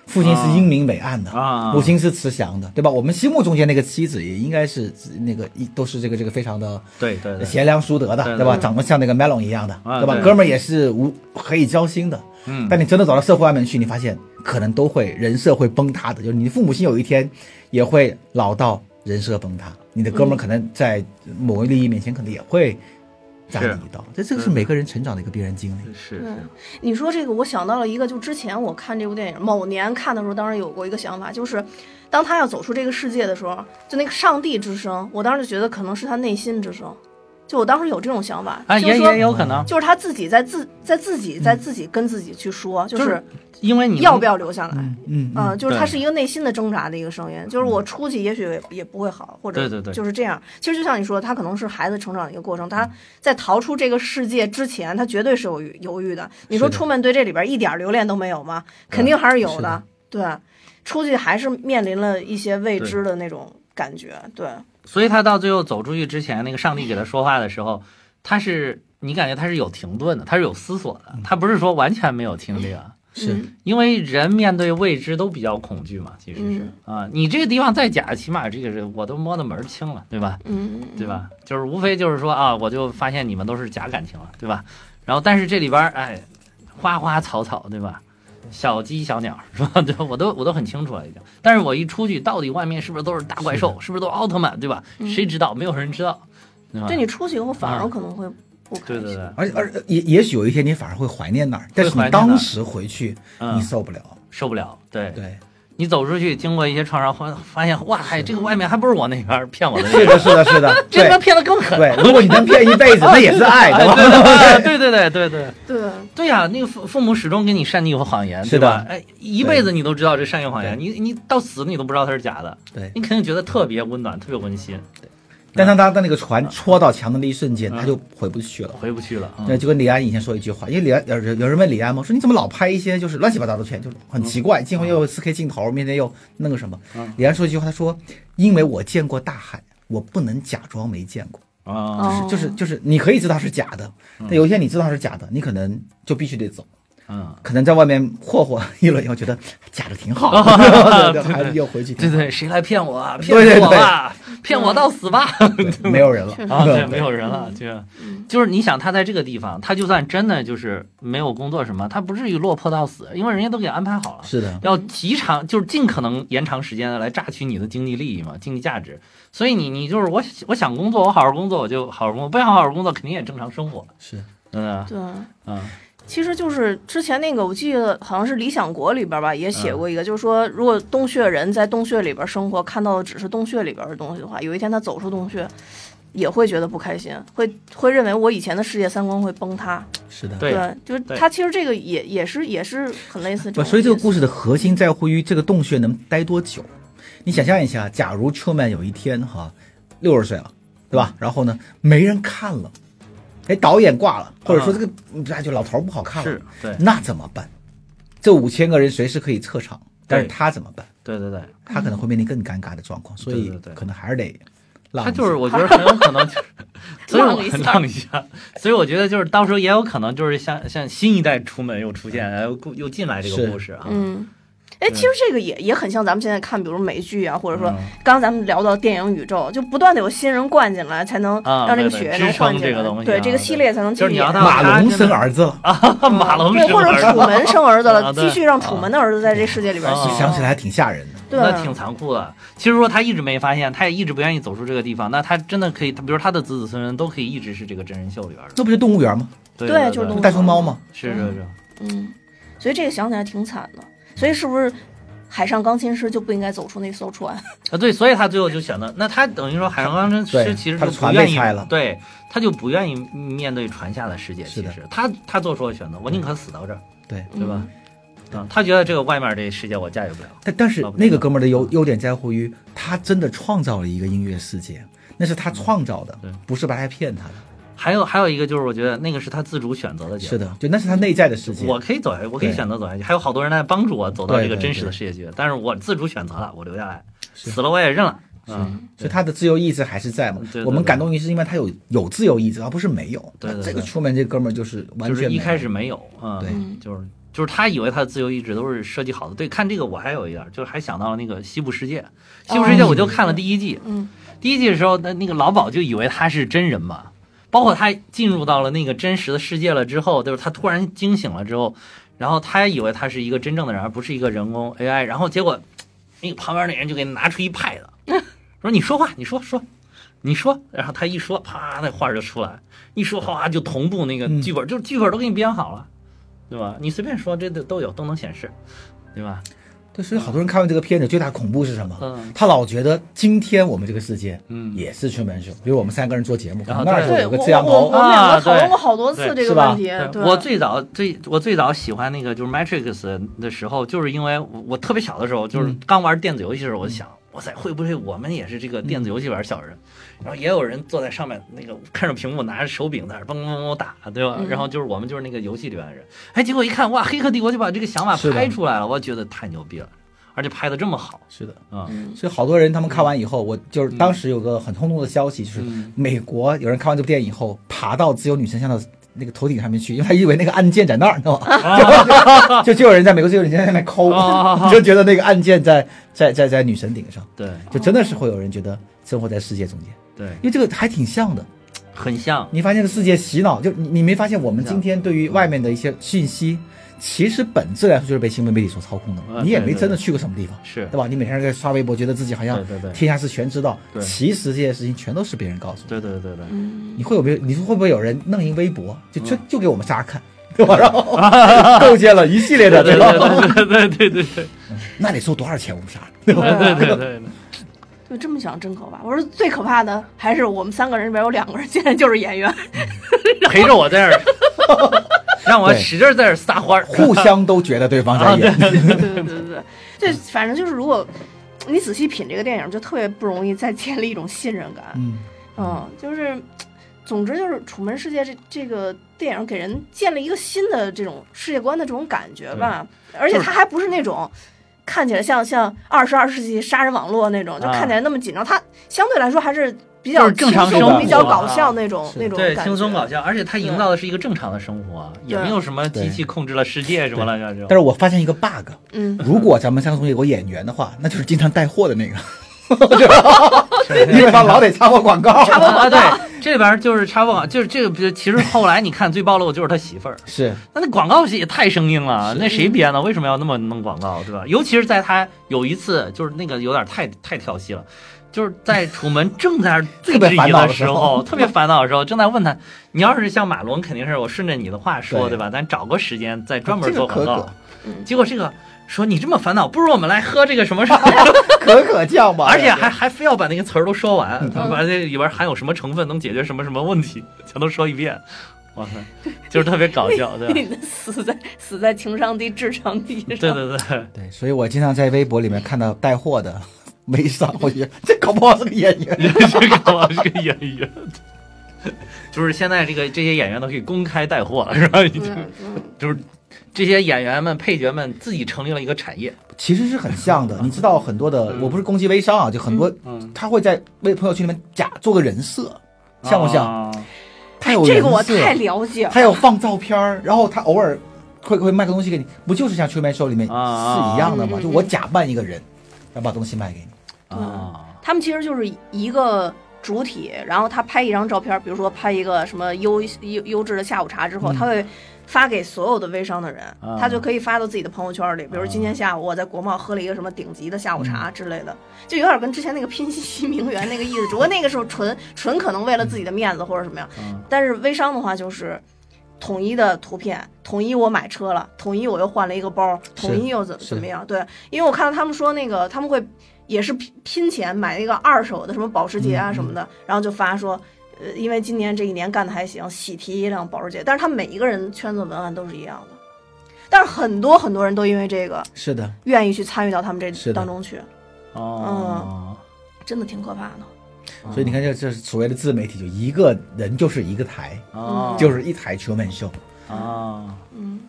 父亲是英明伟岸的，啊母亲是慈祥的，对吧？我们心目中间那个妻子也应该是那个一都是这个这个非常的对对对，贤良淑德的，对对吧？长得像那个 Melon 一样的，对吧？哥们儿也是无可以交心的。嗯但你真的走到社会外面去，你发现可能都会人设会崩塌的，就是你的父母亲有一天也会老到人设崩塌，你的哥们儿可能在某个利益面前可能也会扎你一刀，这这个是每个人成长的一个必然经历。是是，你说这个，我想到了一个，就之前我看这部电影，某年看的时候，当时有过一个想法，就是当他要走出这个世界的时候，就那个上帝之声，我当时就觉得可能是他内心之声，就我当时有这种想法，啊，也也有可能，就是他自己在自在自己在自己跟自己去说，就就是是因为你要不要留下来。嗯嗯啊、就是他是一个内心的挣扎的一个声音，就是我出去也许也也不会好，或者对对对就是这样。其实就像你说，他可能是孩子成长的一个过程，他在逃出这个世界之前，他绝对是有犹豫的。你说出门对这里边一点留恋都没有吗？肯定还是有的对，出去还是面临了一些未知的那种感觉。对，所以他到最后走出去之前，那个上帝给他说话的时候，他是你感觉他是有停顿的，他是有思索的，他不是说完全没有听这个。是嗯因为人面对未知都比较恐惧嘛，其实是、啊，你这个地方再假，起码这个是我都摸得门儿清了，对吧？嗯，对吧？就是无非就是说啊，我就发现你们都是假感情了，对吧？然后但是这里边儿哎，花花草草，对吧？小鸡小鸟是吧？[LAUGHS] 对，我都我都很清楚了已经。但是我一出去，到底外面是不是都是大怪兽？是不是都奥特曼？对吧？谁知道？没有人知道，对你出去以后反而啊可能会不开心。对对对，而而也也许有一天你反而会怀念那儿，但是你当时回去嗯你受不了。受不了，对对，你走出去，经过一些创伤，发发现哇，嗨，这个外面还不是我那边骗我的那是，的，是的，是的，[LAUGHS] 对这边骗的更狠。对。如果你能骗一辈子，那也是爱，[LAUGHS] 对对对对对对对，对呀、那个父父母始终给你善意和谎言，是吧？哎，一辈子你都知道这善意谎言，你你到死你都不知道它是假的，对。你肯定觉得特别温暖，特别温馨，但当他的那个船戳到墙的那一瞬间，他就回不去了。回不去了。嗯那就跟李安以前说一句话，因为李安有人有人问李安嘛，说你怎么老拍一些就是乱七八糟的片，就是很奇怪，镜头又有四 K 镜头，面前又那个什么。嗯李安说一句话，他说：“因为我见过大海，我不能假装没见过。啊，哦就是就是你可以知道是假的，但有一天你知道是假的，你可能就必须得走。嗯，可能在外面霍霍一轮以后，觉得假的挺好，[LAUGHS] 对还是又回去。对对，谁来骗我啊？对对骗我吧，骗我到死吧！没有人了啊，对，对没有人了，就就是你想他在这个地方，他就算真的就是没有工作什么，他不至于落魄到死，因为人家都给安排好了。是的，要极长，就是尽可能延长时间的来榨取你的经济利益嘛，经济价值。所以你你就是我我想工作，我好好工作，我就好好工作；不想好好工作，肯定也正常生活。是嗯对。嗯其实就是之前那个，我记得好像是《理想国》里边吧，也写过一个，就是说，如果洞穴人在洞穴里边生活，看到的只是洞穴里边的东西的话，有一天他走出洞穴，也会觉得不开心，[LAUGHS] 会会认为我以前的世界三观会崩塌。是的。对就是他其实这个也也是也是很类似这不，种。所以这个故事的核心在乎于这个洞穴能待多久。你想象一下，假如 Truman 有一天哈六十岁了，对吧？然后呢，没人看了，哎，导演挂了，或者说这个那就老头不好看了，是对。那怎么办？这五千个人随时可以撤场，但是他怎么办？对对对，他可能会面临更尴尬的状况，所以可能还是得浪一下。他就是我觉得很有可能就是，[LAUGHS] 所以我浪一下。浪一下，所以我觉得就是到时候也有可能就是像像新一代出门又出现，然后故又进来这个故事啊。嗯，哎，其实这个也也很像咱们现在看，比如美剧啊，或者说嗯刚刚咱们聊到电影宇宙，就不断的有新人灌进来，才能啊让这个血液能支撑换进来这个东西对这个系列才能继续马龙生儿子了，啊，马龙对，或者楚门生儿子了，继续让楚门的儿子在这世界里边。想起来还挺吓人的。对，那挺残酷的。其实说他一直没发现，他也一直不愿意走出这个地方，那他真的可以，他比如他的子子孙孙都可以一直是这个真人秀里边的。那不就动物园吗？对对就是动物大熊猫吗？是是是，嗯，所以这个想起来挺惨的。所以是不是海上钢琴师就不应该走出那艘船？啊对，所以他最后就选择，那他等于说海上钢琴师其实是不愿意对，他就不愿意面对船下的世界。其实他他做出了选择，我宁可死到这儿，对，对吧？嗯嗯，他觉得这个外面这世界我驾驭不了。但但是那个哥们儿的优优点在乎于，他真的创造了一个音乐世界，那是他创造的对，不是白来骗他的。还有还有一个就是，我觉得那个是他自主选择的结果。是的，就那是他内在的世界。我可以走下去，我可以选择走下去，还有好多人在帮助我走到这个真实的世界去，但是我自主选择了，我留下来，死了我也认了。嗯，所以他的自由意志还是在嘛？对对？我们感动于是因为他有有自由意志，而不是没有。对对对。这个出门这哥们儿就是完全就是一开始没有，嗯，对。就是就是他以为他的自由意志都是设计好的。对，看这个我还有一点，就是还想到了那个西部世界，西部世界我就看了第一季，嗯，第一季的时候，那那个老鸨就以为他是真人嘛，包括他进入到了那个真实的世界了之后，就是他突然惊醒了之后，然后他以为他是一个真正的人，而不是一个人工 AI，然后结果 [TSK] 那个旁边那人就给他拿出一 pad，[LAUGHS] 说你说话，你说说，你说，然后他一说，啪，那画就出来，一说哗就同步那个嗯剧本，就是剧本都给你编好了，对吧？你随便说，这都都有，都能显示，对吧？对，所以好多人看完这个片子，最大恐怖是什么？嗯。他老觉得今天我们这个世界嗯。也是春门秀，比如我们三个人做节目，然后那儿就有个摄像头，我我们两啊个讨论过好多次这个问题，对。我最早最我最早喜欢那个就是 Matrix 的时候，就是因为我我特别小的时候，就是嗯。刚玩电子游戏的时候，我就想，哇塞，会不会我们也是这个电子游戏玩小人？然后也有人坐在上面，那个看着屏幕，拿着手柄在那儿嘣嘣嘣打，对吧？嗯然后就是我们就是那个游戏里面的人，哎，结果一看，哇，黑客帝国就把这个想法拍出来了，我觉得太牛逼了，而且拍的这么好是的。啊！嗯所以好多人他们看完以后，我就是当时有个很轰动的消息，就是嗯美国有人看完这部电影以后，爬到自由女神像的那个头顶上面去，因为他以为那个按键在那儿，你知道吗？[LAUGHS] 就就有人在美国自由女神像上面抠啊，就觉得那个按键在在在在女神顶上，对。就真的是会有人觉得生活在世界中间，对，因为这个还挺像的。很像，你发现这个世界洗脑，就你你没发现我们今天对于外面的一些信息，其实本质来说就是被新闻媒体所操控的你也没真的去过什么地方，是对吧？你每天在刷微博，觉得自己好像天下事全知道，对其实这些事情全都是别人告诉你。对对对对，嗯你会有没有？你说会不会有人弄一微博，就就嗯就给我们仨看，[LAUGHS] 对吧？然后 [LAUGHS] 构建了一系列的，对吧？对对对对对对那得收多少钱？我们仨，对吧？对对对对。就这么想真可怕。我说最可怕的还是我们三个人里边有两个人现在就是演员，[LAUGHS] 陪着我在这儿，[LAUGHS] 让我使劲在这儿撒欢儿。互相都觉得对方在演，对对对对对，这 [LAUGHS] [LAUGHS] 反正就是如果你仔细品这个电影，就特别不容易再建立一种信任感。嗯，嗯，就是，总之就是《楚门世界这》这个电影给人建立一个新的这种世界观的这种感觉吧，而且它还不是那种。看起来像像二十二世纪杀人网络那种，就啊看起来那么紧张。它相对来说还是比较是正常生活比较搞啊笑那种那种对，轻松搞笑，而且他营造的是一个正常的生活，也没有什么机器控制了世界什么了这种。但是我发现一个 bug，嗯，如果咱们三个中有个演员的话，那就是经常带货的那个，[LAUGHS] 因为他老得插播广告。插播啊，对，这里边就是插播广，就是这个，其实后来你看最暴露的就是他媳妇儿，是，那那广告也太生硬了，那谁编的？为什么要那么弄广告，对吧？尤其是在他有一次，就是那个有点太太调戏了。就是在楚门正在最特别质疑烦恼的时时候，[LAUGHS] 特别烦恼的时候，正在问他，你要是像马龙，肯定是我顺着你的话说，对。对吧？咱找个时间再专门做广告。结果这个说你这么烦恼，不如我们来喝这个什么什么，[LAUGHS] 可可酱吧，[LAUGHS] 而且还还非要把那个词儿都说完，把这里边含有什么成分能解决什么什么问题，全都说一遍。哇塞，就是特别搞笑，对吧？你死在死在情商低、智商低上。对对对，对，所以我经常在微博里面看到带货的微商，我觉得这搞不好是个演员。[LAUGHS] 这搞不好是个演员，[LAUGHS] 就是现在这个这些演员都可以公开带货了，是吧？已经就是这些演员们、配角们自己成立了一个产业。其实是很像的，你知道很多的，我不是攻击微商啊，就很多嗯，他会在微朋友圈里面假做个人设，像不像？啊他有这个我太了解了。他有放照片儿，然后他偶尔会会卖个东西给你，不就是像《吹麦 show》里面啊是一样的吗？嗯就我假扮一个人，然后把东西卖给你。啊，他们其实就是一个主体，然后他拍一张照片，比如说拍一个什么优优优质的下午茶之后，嗯他会发给所有的微商的人，啊他就可以发到自己的朋友圈里。比如今天下午我在国贸喝了一个什么顶级的下午茶之类的，就有点跟之前那个拼夕夕名媛那个意思，只不过那个时候纯纯可能为了自己的面子或者什么样，嗯但是微商的话就是。统一的图片，统一我买车了，统一我又换了一个包，统一又怎么怎么样？对，因为我看到他们说那个他们会也是拼拼钱买一个二手的什么保时捷啊什么的，然后就发说，呃，因为今年这一年干的还行，喜提一辆保时捷。但是他每一个人圈子文案都是一样的，但是很多很多人都因为这个是的，愿意去参与到他们这当中去，哦，真的挺可怕的。所以你看，这这是所谓的自媒体，就一个人就是一个台，哦，就是一台车门秀。啊，嗯，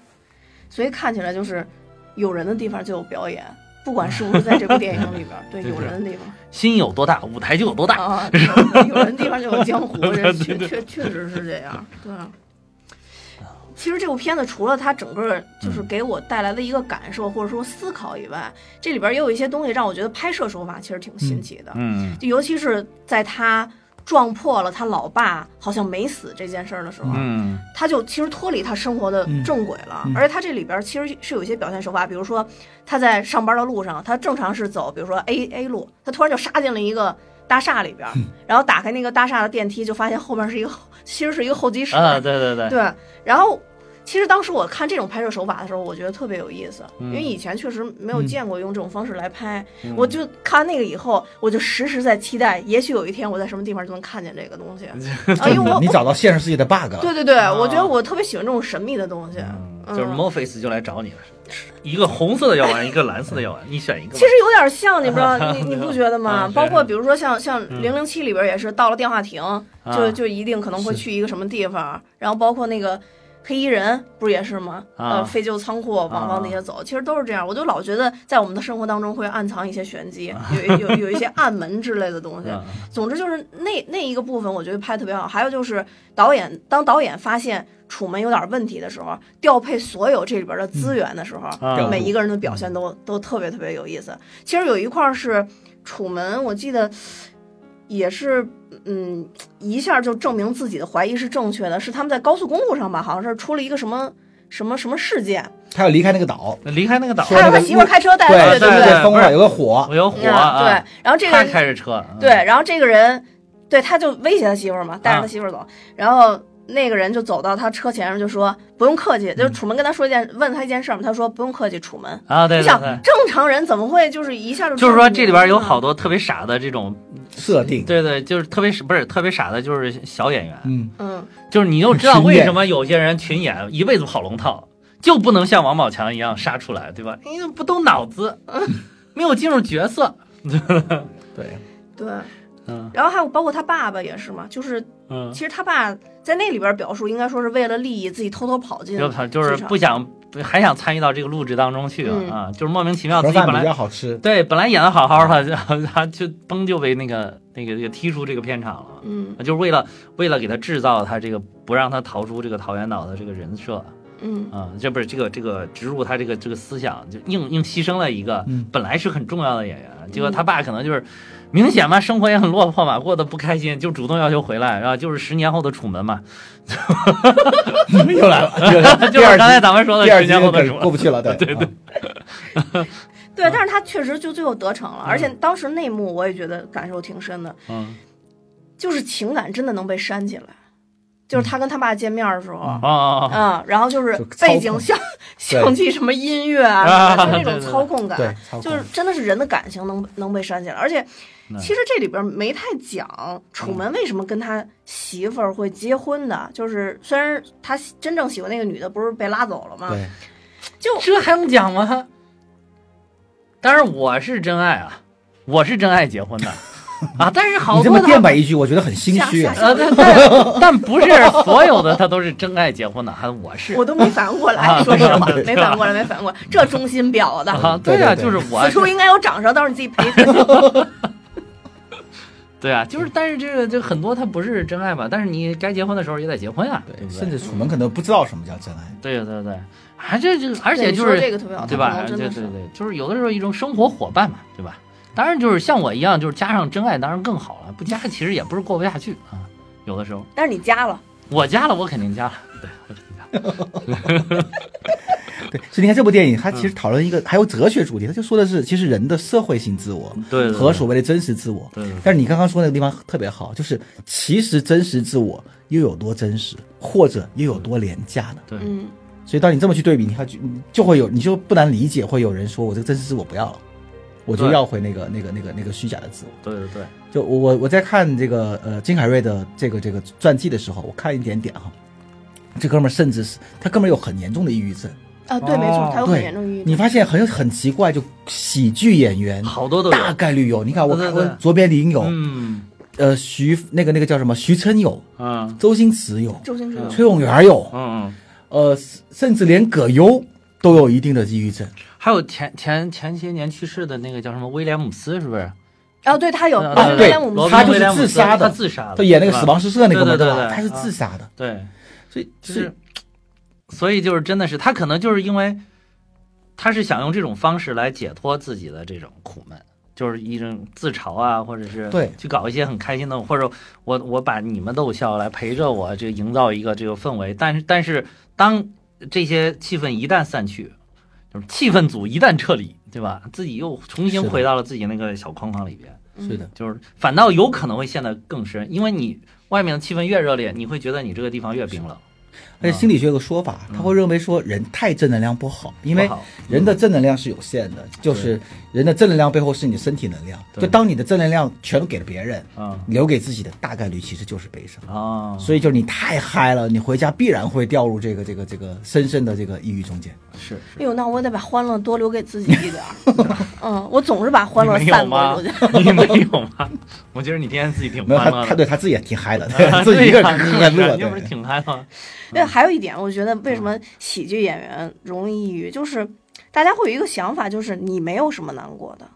所以看起来就是有人的地方就有表演，不管是不是在这部电影里边儿，[LAUGHS] 对对有人的地方。心有多大，舞台就有多大。啊，[LAUGHS] 有人的地方就有江湖，[LAUGHS] 这确确确实是这样，对。其实这部片子除了它整个就是给我带来的一个感受或者说思考以外，这里边也有一些东西让我觉得拍摄手法其实挺新奇的，嗯。就尤其是在他撞破了他老爸好像没死这件事儿的时候，嗯。他就其实脱离他生活的正轨了，嗯。嗯而且他这里边其实是有一些表现手法，比如说他在上班的路上，他正常是走，比如说 A A 路，他突然就杀进了一个大厦里边儿，然后打开那个大厦的电梯，就发现后面是一个，其实是一个候机室。啊，对对对，对，然后其实当时我看这种拍摄手法的时候，我觉得特别有意思，嗯因为以前确实没有嗯见过用这种方式来拍。嗯我就看完那个以后，我就时时在期待，也许有一天我在什么地方就能看见这个东西。[LAUGHS] 啊，因为我你找到现实世界的 bug 了。对对对，啊我觉得我特别喜欢这种神秘的东西。嗯，就是嗯 Morpheus 就来找你了，一个红色的药丸，一个蓝色的药丸，你选一个。其实有点像，你不知道，你你不觉得吗 [LAUGHS] 包括比如说像像嗯零零七里边也是，到了电话亭就啊就一定可能会去一个什么地方，然后包括那个。黑衣人不是也是吗？啊呃，废旧仓库往往那些走，其实都是这样。我就老觉得在我们的生活当中会暗藏一些玄机，有有有一些暗门之类的东西。嗯总之就是那那一个部分，我觉得拍得特别好。还有就是导演，当导演发现楚门有点问题的时候，调配所有这里边的资源的时候，啊每一个人的表现都都特别特别有意思。其实有一块儿是楚门，我记得也是，嗯，一下就证明自己的怀疑是正确的，是他们在高速公路上吧，好像是出了一个什么什么什么事件，他要离开那个岛，离开那个岛，他让他媳妇儿开车带对他去，对不对？疯了，有个火。我，有火对，然后这个他个开着车，嗯。对，然后这个人，对，他就威胁他媳妇儿嘛，带着他媳妇儿走，然后那个人就走到他车前上就说不用客气，就是楚门跟他说一件，问他一件事儿嘛，他说不用客气，楚门。啊，对你想对对，正常人怎么会就是一下就就是说这里边有好多多特别傻的这种，设定，对对，就是特别不是特别傻的，就是小演员，嗯，嗯。就是你又知道为什么有些人群演一辈子跑龙套，就不能像王宝强一样杀出来，对吧？因为不动脑子，[LAUGHS] 没有进入角色，[LAUGHS] 对，对，嗯。然后还有包括他爸爸也是嘛，就是嗯，其实他爸在那里边表述应该说是为了利益自己偷偷跑进就他就是不想还想参与到这个录制当中去嗯。啊，就是莫名其妙自己本来较好吃，对本来演的好好的，[LAUGHS] 然后他就崩就被那个那个给踢出这个片场了。嗯。就是为了为了给他制造他这个不让他逃出这个桃源岛的这个人设嗯。啊、这不是这个这个植入他这个这个思想，就硬硬牺牲了一个嗯。本来是很重要的演员，结果他爸可能就是明显嘛，生活也很落魄嘛，过得不开心，就主动要求回来，然后就是十年后的楚门嘛，[LAUGHS] 又来了，又来了就第二是刚才咱们说的十第二年后的楚门。过。不去了，对。对 [LAUGHS] 对。啊 [LAUGHS] 对，但是他确实就最后得逞了，而且当时内幕我也觉得感受挺深的，嗯。就是情感真的能被煽起来，就是他跟他爸见面的时候。嗯哦哦哦，嗯，然后就是背景像响起什么音乐啊，就那种操控感，就是真的是人的感情能能被煽起来，而且嗯其实这里边没太讲楚门为什么跟他媳妇儿会结婚的，就是虽然他真正喜欢那个女的不是被拉走了吗？对，就这还用讲吗？当然我是真爱啊，我是真爱结婚的。[LAUGHS] 啊，但是好你这么多他垫吧一句，我觉得很心虚啊。但但但不是所有的他都是真爱结婚的，还我是。我都没反应过来，啊说实话，没反应过来，没反应过来，这 [LAUGHS] 中心表的，啊，对啊，就是我此处应该有掌声，到时候你自己赔他。对啊，就是但是这个这很多他不是真爱嘛，但是你该结婚的时候也得结婚啊，对对，不对？甚至楚门可能不知道什么叫真爱。对对对，还这这而且就是这个特别好，对吧？对对对，就是有的时候一种生活伙伴嘛，对吧？当然就是像我一样，就是加上真爱当然更好了，不加其实也不是过不下去啊。有的时候但是你加了，我加了，我肯定加了，对。[LAUGHS] 对，所以你看这部电影，它其实讨论一个还有哲学主题，它就说的是其实人的社会性自我对和所谓的真实自我。对对但是你刚刚说那个地方特别好，就是其实真实自我又有多真实，或者又有多廉价呢？对，嗯，所以当你这么去对比，你看就就会有你就不难理解，会有人说我这个真实自我不要了，我就要回那个那个那个那个虚假的自我。对对对，就我我我在看这个呃金凯瑞的这个这个传记的时候，我看一点点哈，这哥们儿甚至是他哥们儿有很严重的抑郁症。啊，对，没错哦，他有很严重抑郁症你发现很很奇怪，就喜剧演员好多都。大概率有。你看我看过卓别林有，嗯呃徐那个那个叫什么徐峥有，嗯周星驰有，周星驰有崔永元有，嗯嗯，呃甚至连葛优都有一定的抑郁症。还有前前前些年去世的那个叫什么威廉姆斯，是不是？哦，对他有，啊对威廉姆斯他就是自杀的他自杀的，他演那个死亡诗社那个嘛，吧？对对对对他是自杀的，对，所以就是是，[TSK] 所以就是真的是他可能就是因为他是想用这种方式来解脱自己的这种苦闷，就是一种自嘲啊，或者是对去搞一些很开心的，或者我我把你们逗笑来陪着我，这个营造一个这个氛围。但是但是当这些气氛一旦散去，就是气氛组一旦撤离，对吧？自己又重新回到了自己那个小框框里边。是的，就是反倒有可能会陷得更深，因为你外面的气氛越热烈，你会觉得你这个地方越冰冷。而且心理学有个说法，他会认为说人太正能量不好，因为人的正能量是有限的，就是人的正能量背后是你的身体能量。就当你的正能量全都给了别人，啊留给自己的大概率其实就是悲伤。啊，所以就是你太嗨了，你回家必然会掉入这个这个这个深深的这个抑郁中间。是哎呦，那我得把欢乐多留给自己一点儿。[LAUGHS] 嗯，我总是把欢乐你有散播吗出去。？你没有吗？[LAUGHS] 我觉得你天天自己挺没有他，欢乐的，他对他自己也挺嗨的，啊 [LAUGHS] 自己一个人很乐。你不是挺嗨吗？对，还有一点，我觉得为什么喜剧演员容易抑郁，就是大家会有一个想法，就是你没有什么难过的。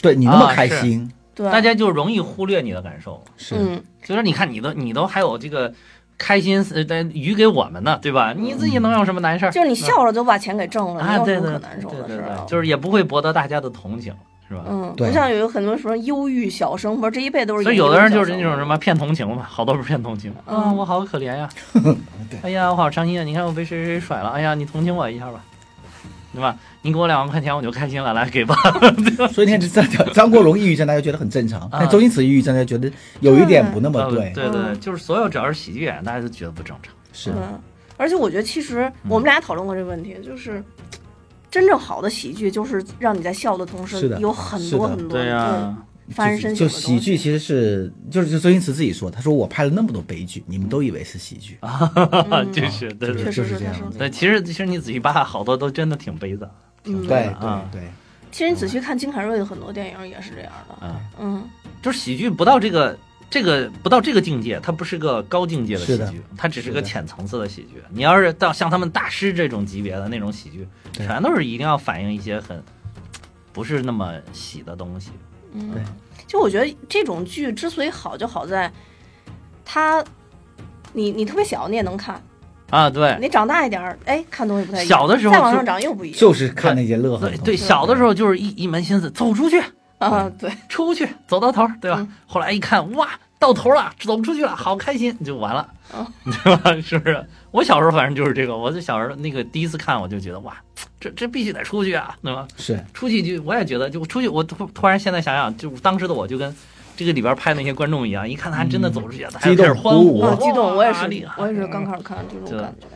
对你那么开心，对，大家就容易忽略你的感受。是嗯，所以说，你看你都你都还有这个开心呃的余给我们呢，对吧？你自己能有什么难事儿？就是你笑着就把钱给挣了，啊，对对你有什么可难受对对的事儿？就是也不会博得大家的同情，是吧？嗯，对不像有很多什么忧郁小生，不是这一辈子都是。所以有的人就是那种什么，骗同情嘛，好多是骗同情啊，嗯我好可怜呀 [LAUGHS] 对，哎呀，我好伤心啊！你看我被谁谁谁甩了，哎呀，你同情我一下吧，对吧？你给我两万块钱我就开心了，来给吧。[LAUGHS] 所以你看张张张国荣抑郁症，大家觉得很正常，但周星驰抑郁症，大家觉得有一点不那么对对。对对，嗯就是所有只要是喜剧演员，大家都觉得不正常。是嗯，而且我觉得其实嗯我们俩讨论过这个问题，就是真正好的喜剧，就是让你在笑的同时有很多很多对呀，发人深省就。喜剧其实是就是就周星驰自己说，他说我拍了那么多悲剧，你们都以为是喜剧，嗯就是对对确对。实他说就是这样子对，其实其实你仔细扒，好多都真的挺悲的。嗯，对啊对对，其实你仔细看金凯瑞的很多电影也是这样的。啊，嗯，就是喜剧不到这个这个不到这个境界，它不是个高境界的喜剧，它只是个浅层次的喜剧。你要是到像他们大师这种级别的那种喜剧，全都是一定要反映一些很不是那么喜的东西。嗯。对，就我觉得这种剧之所以好，就好在它，你你特别小你也能看，啊，对。你长大一点儿，哎，看东西不太一样。小的时候再往上涨又不一样。就是看那些乐呵对对，小的时候就是一一门心思走出去，啊，对，出去走到头，对吧？嗯。后来一看，哇，到头了，走不出去了，好开心，就完了，嗯 [LAUGHS] 对吧？是不是？我小时候反正就是这个，我就小时候那个第一次看，我就觉得哇，这这必须得出去啊，对吧？是出去就我也觉得，就出去，我突突然现在想想，就当时的我就跟这个里边拍那些观众一样，一看他真的走出去，大家激动开始欢呼，啊，激动，我也是厉害，我也是刚开始看这种对感觉。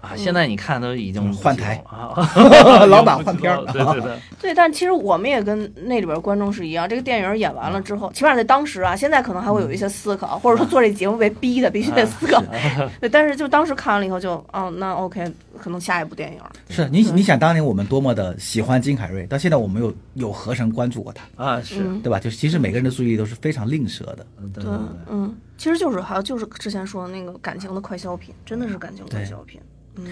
啊！现在你看都已经嗯换台啊，[LAUGHS] [LAUGHS] 老板换片儿对对对，[LAUGHS] 对，但其实我们也跟那里边观众是一样，这个电影演完了之后，起码在当时啊，现在可能还会有一些思考，或者说做这节目被逼的必须得思考。对，但是就当时看完了以后就，哦，那 OK，可能下一部电影。是，你你想当年我们多么的喜欢金凯瑞，到现在我们有有何曾关注过他，啊是，嗯，对吧？就是其实每个人的注意力都是非常吝啬的。对对，嗯，其实就是还有就是之前说的那个感情的快消品，真的是感情快消品。嗯，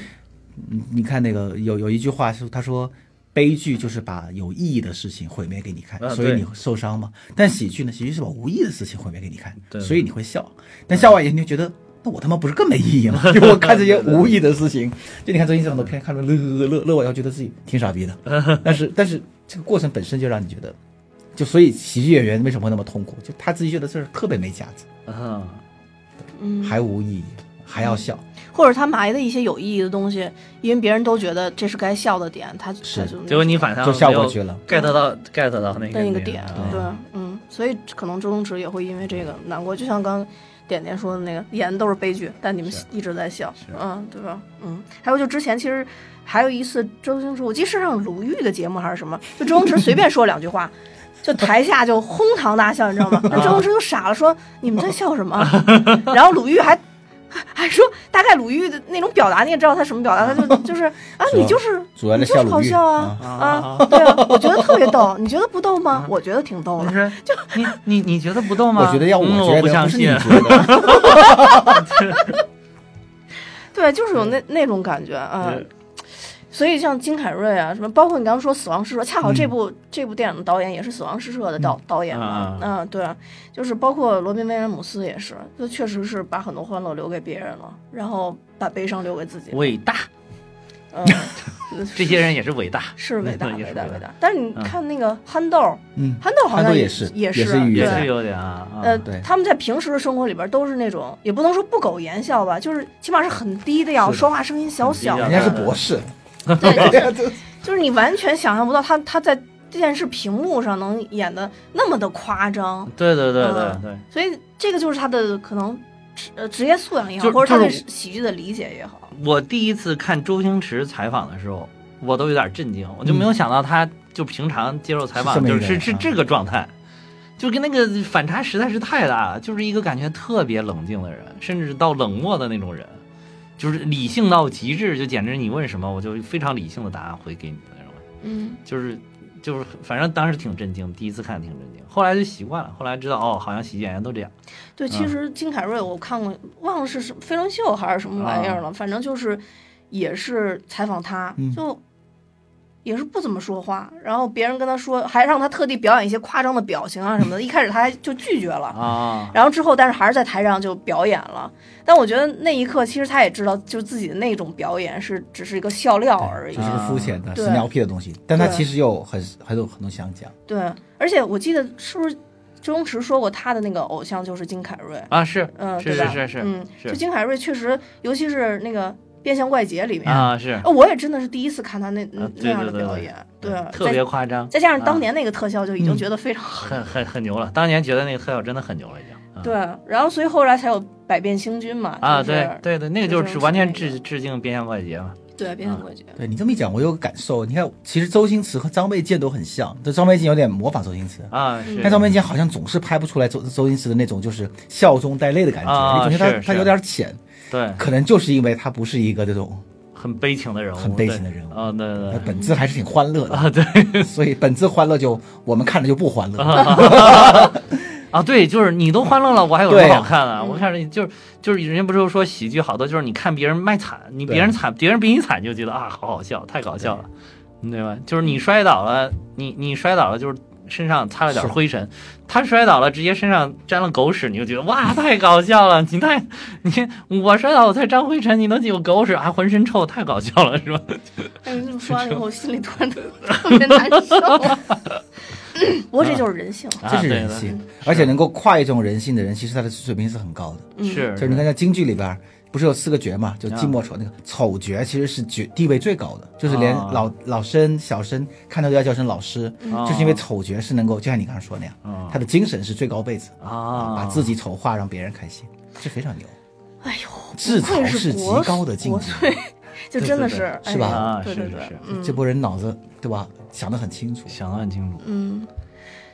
你你看那个有有一句话是他说。悲剧就是把有意义的事情毁灭给你看，啊所以你会受伤嘛。但喜剧呢，喜剧是把无意义的事情毁灭给你看，对所以你会笑。但笑完以后你就觉得，那我他妈不是更没意义吗？[LAUGHS] 就我看这些无意义的事情，就你看周星驰很多片看着乐乐乐乐完以后觉得自己挺傻逼的，但是但是这个过程本身就让你觉得，就所以喜剧演员为什么会那么痛苦？就他自己觉得这是特别没价值，啊，嗯，还无意义，还要笑。或者他埋的一些有意义的东西，因为别人都觉得这是该笑的点，他是他就结果你反向就笑过去了 get 到 get 到那个那个点，啊对，嗯，所以可能周星驰也会因为这个难过，就像刚点点说的那个，演的都是悲剧，但你们一直在笑，嗯，对吧？嗯，还有就之前其实还有一次周星驰，我记得是上鲁豫的节目还是什么，就周星驰随便说两句话。[LAUGHS] 就台下就哄堂大笑，你知道吗？那周星驰就傻了，说你们在笑什么？[LAUGHS] 然后鲁豫还还说，大概鲁豫的那种表达，你也知道他什么表达，他就 [LAUGHS] 就是啊，你就是你就好笑啊啊啊，对啊，我觉得特别逗，[LAUGHS] 你觉得不逗吗？我觉得挺逗的。你说你你你觉得不逗吗？我觉得要我嗯觉得，我不相不是你信。觉得。[LAUGHS] 对，就是有那那种感觉啊。对所以像金凯瑞啊，什么，包括你刚刚说《死亡诗社》，恰好这嗯部、这部电影的导演也是《死亡诗社》的导、导演嘛。嗯嗯，对，就是包括罗宾威廉姆斯也是，就确实是把很多欢乐留给别人了，然后把悲伤留给自己。伟大，嗯，[LAUGHS] 这些人也是伟大，[LAUGHS] 是伟大，也是伟伟大，伟大。但是你嗯看那个憨豆，嗯，憨豆好像也是也也是对。也是有点啊。啊。呃对，他们在平时的生活里边都是那种，也不能说不苟言笑吧，就是起码是很低的。说话声音小小人家是博士，对，就是 [LAUGHS] 就是你完全想象不到他他在电视屏幕上能演的那么的夸张，对对对对嗯。对，所以这个就是他的可能职呃职业素养也好，或者他对喜剧的理解也好。我第一次看周星驰采访的时候，我都有点震惊，我就没有想到他就平常接受采访就是是这个状态，就跟那个反差实在是太大了，就是一个感觉特别冷静的人，甚至到冷漠的那种人，就是理性到极致，就简直你问什么我就非常理性的答案回给你的那种，嗯。就是就是反正当时挺震惊，第一次看挺震惊，后来就习惯了，后来知道哦，好像喜剧演员都这样，对，其实金凯瑞我看过，忘了是什么飞轮秀还是什么玩意儿了，反正就是也是采访他，嗯。就也是不怎么说话，然后别人跟他说，还让他特地表演一些夸张的表情啊什么的，一开始他还就拒绝了。啊，然后之后，但是还是在台上就表演了。但我觉得那一刻，其实他也知道，就自己的那种表演是只是一个笑料而已就。是个肤浅的、对屎尿屁的东西，但他其实又很很有很多想讲。对，而且我记得是不是周星驰说过他的那个偶像就是金凯瑞？啊是嗯，是对吧？是是是嗯，就金凯瑞确实，尤其是那个《变相怪杰》里面，啊是，呃我也真的是第一次看他那、啊那样的表演，对，特别夸张，再再加上当啊年那个特效，就已经嗯觉得非常好。很很很牛了，当年觉得那个特效真的很牛了，已经。啊对，然后所以后来才有百变星君嘛，啊，对对对，那个就就是是完全致致敬《变相怪杰》嘛。对变相怪杰，对你这么一讲，我有个感受。你看，其实周星驰和张卫健都很像，这张卫健有点模仿周星驰，啊，是。但张卫健好像总是拍不出来周周星驰的那种就是笑中带泪的感觉，总觉得他他有是点浅，对。可能就是因为他不是一个这种，很悲情的人物，很悲情的人物。啊，对对对。本质还是挺欢乐的，啊，对。[LAUGHS] 所以本质欢乐就我们看着就不欢乐。[LAUGHS] 啊，对，就是你都欢乐了，我还有什么好看的？嗯。我看着就是就是人家不是说喜剧好多就是你看别人卖惨，你别人惨，别人比你惨就觉得啊好好笑，太搞笑了，对吧？就是你摔倒了，你你摔倒了就是身上擦了点灰尘，他摔倒了直接身上沾了狗屎，你就觉得哇 [LAUGHS] 太搞笑了，你太你我摔倒我才沾灰尘，你能有狗屎？还浑身臭，太搞笑了是吧？哎，你这么说完了以后，我心里突然特别难受。[LAUGHS] 不过这就是人性，啊这是人性，而且能够跨越这种人性的人，其实他的水平是很高的。嗯是。就是你看在京剧里边儿，不是有四个角嘛？就寂寞丑那个丑角，其实是角地位最高的，就是连啊老老生、小生看到都要叫声老师，啊就是因为丑角是能够，就像你刚才说那样，啊他的精神是最高辈子，啊，把自己丑化让别人开心，这非常牛。哎呦，自不愧嘲是极高的境界，[LAUGHS] 就真的对对是哎是吧啊对对对是是是，嗯这波人脑子对吧？想得很清楚。想得很清楚，嗯，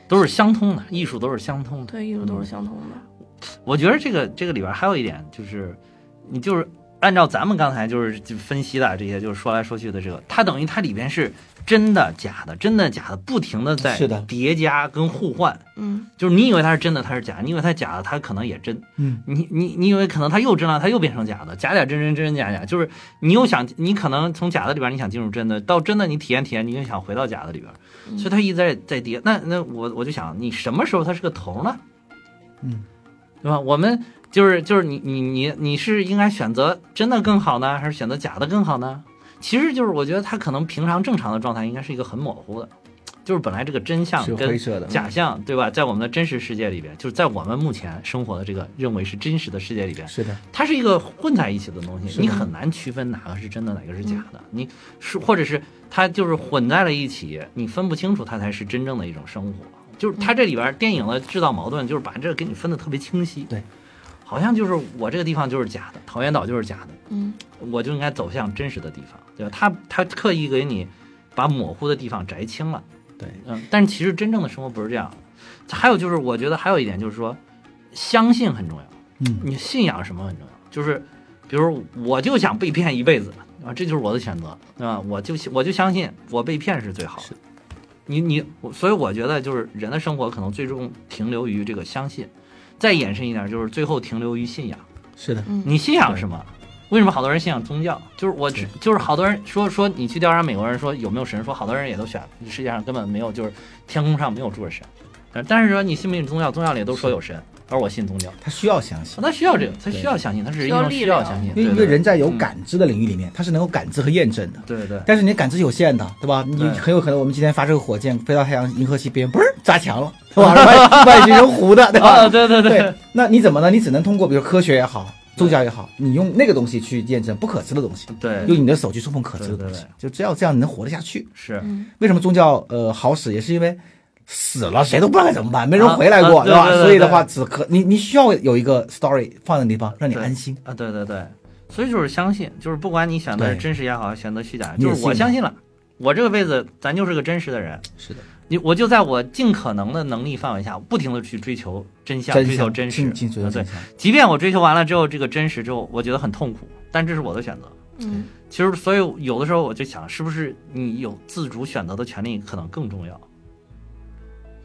都是相通的，艺术都是相通的。对，艺术都是相通的。我觉得这个这个里边还有一点就是，你就是按照咱们刚才就是就分析的这些，就是说来说去的这个，它等于它里边是真的假的，真的假的，不停的在叠加跟互换。嗯就是你以为它是真的，它是假；你以为它假的，它可能也真。嗯，你你你以为可能它又真了，它又变成假的，假假真真真真假假。就是你又想，你可能从假的里边你想进入真的，到真的你体验体验，你又想回到假的里边，嗯所以它一直在在叠。那那我我就想，你什么时候它是个头呢？嗯，对吧？我们就是就是你你你你是应该选择真的更好呢，还是选择假的更好呢？其实就是我觉得他可能平常正常的状态应该是一个很模糊的，就是本来这个真相跟假象，对吧？在我们的真实世界里边，就是在我们目前生活的这个认为是真实的世界里边，是的，它是一个混在一起的东西，你很难区分哪个是真的，哪个是假的。你是或者是它就是混在了一起，你分不清楚，它才是真正的一种生活。就是它这里边电影的制造矛盾，就是把这个给你分得特别清晰。对，好像就是我这个地方就是假的，桃源岛就是假的，嗯我就应该走向真实的地方，对吧？他他刻意给你把模糊的地方摘清了。对，嗯，但是其实真正的生活不是这样。还有就是，我觉得还有一点就是说，相信很重要。嗯，你信仰什么很重要，就是比如我就想被骗一辈子啊，这就是我的选择，对吧？我就我就相信我被骗是最好的。你你，所以我觉得就是人的生活可能最终停留于这个相信，再延伸一点就是最后停留于信仰。是的，嗯你信仰什么？为什么好多人信仰宗教？就是我只就是好多人说说你去调查美国人说有没有神，说好多人也都选世界上根本没有，就是天空上没有住着神。但但是说你信不信宗教？宗教里都说有神，而我信宗教。他需要相信。他需要这个，他需要相信，他是一种需要相信。因为因为对对人在有嗯感知的领域里面，他是能够感知和验证的。对对对，但是你感知有限的，对吧？你很有可能我们今天发射个火箭飞到太阳银河系边，嘣儿砸墙了，对吧？[LAUGHS] 外外星人糊的，对吧？啊，对对对，那你怎么呢？你只能通过比如科学也好，宗教也好，你用那个东西去验证不可知的东西，对用你的手去触碰可知的对对东西，就只要这样你能活得下去。是嗯为什么宗教呃好使，也是因为死了谁都不知道该怎么办，没人回来过，啊啊对吧？对对对所以的话，只可你你需要有一个 story 放在地方，让你安心。啊，对对对，所以就是相信，就是不管你选择对真实也好，选择虚假，就是我相信了，我这个辈子咱就是个真实的人，是的，你我就在我尽可能的能力范围下，不停的去追求真相，真追求真实对。即便我追求完了之后，这个真实之后，我觉得很痛苦，但这是我的选择。嗯其实，所以有的时候我就想，是不是你有自主选择的权利可能更重要？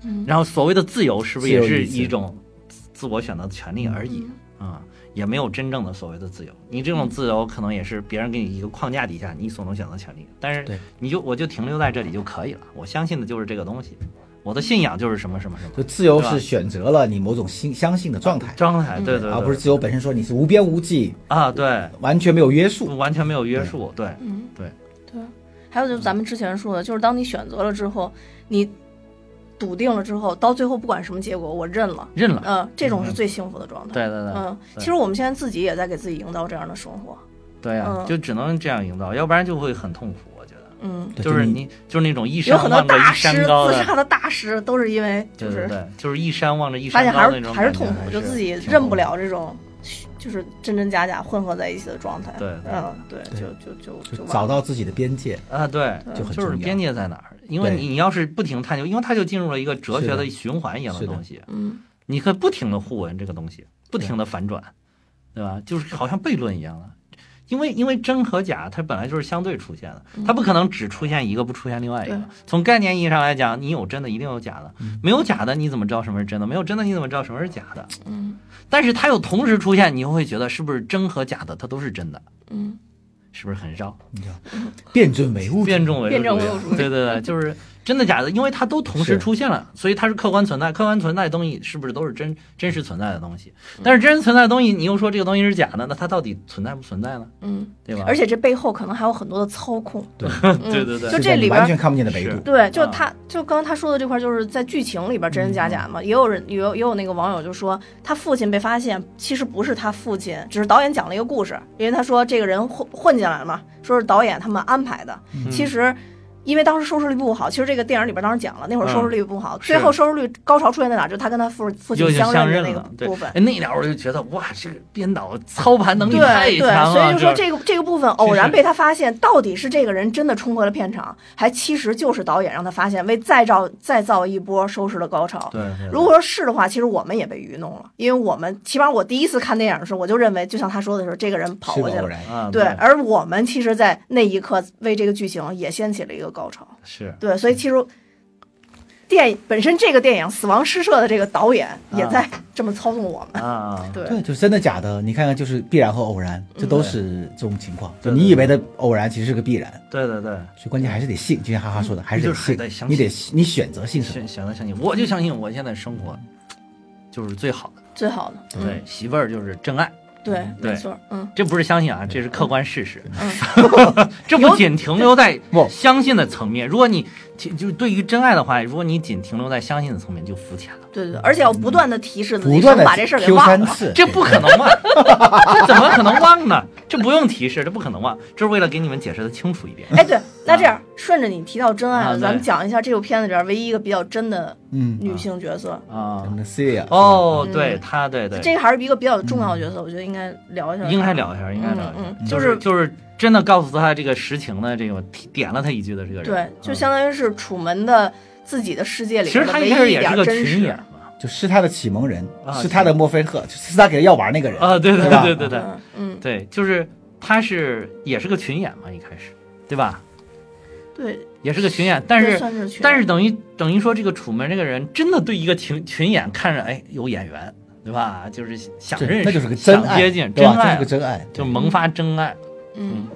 嗯。然后，所谓的自由，是不是也是一种自自我选择的权利而已？啊、也没有真正的所谓的自由。你这种自由可能也是别人给你一个框架底下你所能选择的权利，但是对。你就我就停留在这里就可以了。我相信的就是这个东西，我的信仰就是什么什么什么。就自由是选择了你某种信相信的状态，状态，对对对，而不是自由本身说你是无边无际，啊，对，完全没有约束。完全没有约束，对。嗯，对对。还有就是咱们之前说的，就是当你选择了之后，你笃定了之后，到最后不管什么结果，我认了。认了，嗯，这种是最幸福的状态。对对对，嗯，其实我们现在自己也在给自己营造这样的生活。对呀、嗯就只能这样营造，要不然就会很痛苦。我觉得，嗯，就是你就是那种一有山很多望着一大师山高的，自杀的大师都是因为就是对对对，就是一山望着一山高的那种还是还是痛苦，就自己认不了这种就是真真假假混合在一起的状态。对对嗯，对，就就就找到自己的边界，啊，对，就很就是边界在哪儿？因为你你要是不停探究，因为它就进入了一个哲学的的循环一样的东西，嗯你可以不停的互文这个东西，不停的反转，对吧？就是好像悖论一样的。因为因为真和假，它本来就是相对出现的，它不可能只出现一个，不出现另外一个。从概念意义上来讲，你有真的，一定有假的；嗯没有假的，你怎么知道什么是真的？没有真的，你怎么知道什么是假的？嗯但是它又同时出现，你又会觉得是不是真和假的它都是真的？嗯是不是很绕？你知道，辩证唯物辩证唯物主义唯物主义对对对，就是真的假的，因为它都同时出现了，所以它是客观存在。客观存在的东西是不是都是真真实存在的东西？嗯但是真实存在的东西，你又说这个东西是假的，那它到底存在不存在呢？嗯，对吧？而且这背后可能还有很多的操控。对嗯对对对就这里边完全看不见的维是度。对，就啊他，就刚刚他说的这块，就是在剧情里边真真假假嘛。也有人，也有也有那个网友就说，他父亲被发现其实不是他父亲，只是导演讲了一个故事，因为他说这个人混混进来了嘛，说是导演他们安排的。嗯其实。因为当时收视率不好，其实这个电影里边当时讲了，那会儿收视率不好，嗯最后收视率高潮出现在哪？就是他跟他父父亲就相相认的那个部分。哎那点儿我就觉得哇，这个编导操盘能力对太对，强了，所以就说这这个这个部分偶然被他发现，到底是这个人真的冲回了片场，还其实就是导演让他发现，为再造再造一波收视的高潮。对对，如果说是的话，其实我们也被愚弄了，因为我们起码我第一次看电影的时候，我就认为，就像他说的时候，这个人跑过去了。对，而我们其实，在那一刻为这个剧情也掀起了一个高潮。是对，所以其实电本身这个电影《死亡诗社》的这个导演也在这么操纵我们。啊，[LAUGHS] 对，对，就是真的假的，你看看就是必然和偶然，这都是这种情况。就你以为的偶然，其实是个必然，对对对，所以关键还是得信，就像哈哈说的，还是得信得相，你得你选择信什选么。选择相信，我就相信我现在生活就是最好的，最好的。对，媳妇儿就是真爱。对，没错，嗯这不是相信啊，这是客观事实。嗯，[LAUGHS] 这不仅停留在 [LAUGHS] 相信的层面，如果你停就是对于真爱的话，如果你仅停留在相信的层面，就肤浅了。对对对，而且要不断的提示自己，不断的生把这事儿给忘了。这不可能忘，[LAUGHS] 这怎么可能忘呢？这不用提示，这不可能吧，这是为了给你们解释的清楚一点。哎，对，那这样顺着你提到真爱了，啊咱们讲一下这部片子里边唯一一个比较真的嗯，女性角色。啊哦，嗯对她，对对，这个还是一个比较重要的角色，我觉得应该聊一下。应该聊一下，应该聊一下，就嗯嗯就是是就是真的告诉他这个实情的这个点了他一句的这个人，对，就嗯相当于是楚门的自己的世界里其实他一开始也是个群演。嘛，就是他的启蒙人，啊是他的墨菲特，是他给他药丸那个人。啊，对对对对对对。嗯嗯，对，就是他是也是个群演嘛，一开始，对吧？对，也是个群演，但是是但是等于等于说这个楚门这个人真的对一个群群演看着哎有眼缘，对吧？就是想认识，这那就是个真爱，想接近，真爱是个真爱，就萌发真爱。嗯，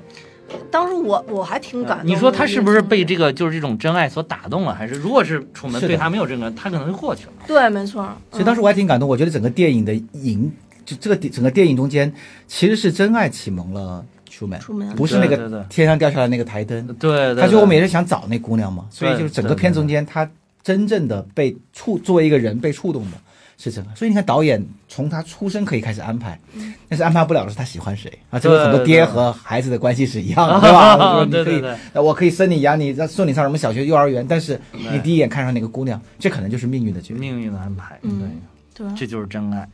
当时我我还挺感动的。你说他是不是被这？个就是这种真爱所打动了？还是如果是楚门对他没有这个，他可能就过去了。对，没错。所以当时我还挺感动，我觉得整个电影的影，就这个整个电影中间，其实是真爱启蒙了出门不是那个天上掉下来那个台灯。对，对他说我们对也是想找那姑娘嘛，所以就是整个片中间，他真正的被触作为一个人被触动的，是真的。所以你看，导演从他出生可以开始安排，嗯但是安排不了的是他喜欢谁啊。这个很多爹和孩子的关系是一样的，对吧？[LAUGHS] 你可以对对对，呃我可以生你养你，送你上什么小学、幼儿园，但是你第一眼看上哪个姑娘，这可能就是命运的决定。命运的安排，对，这就是真爱。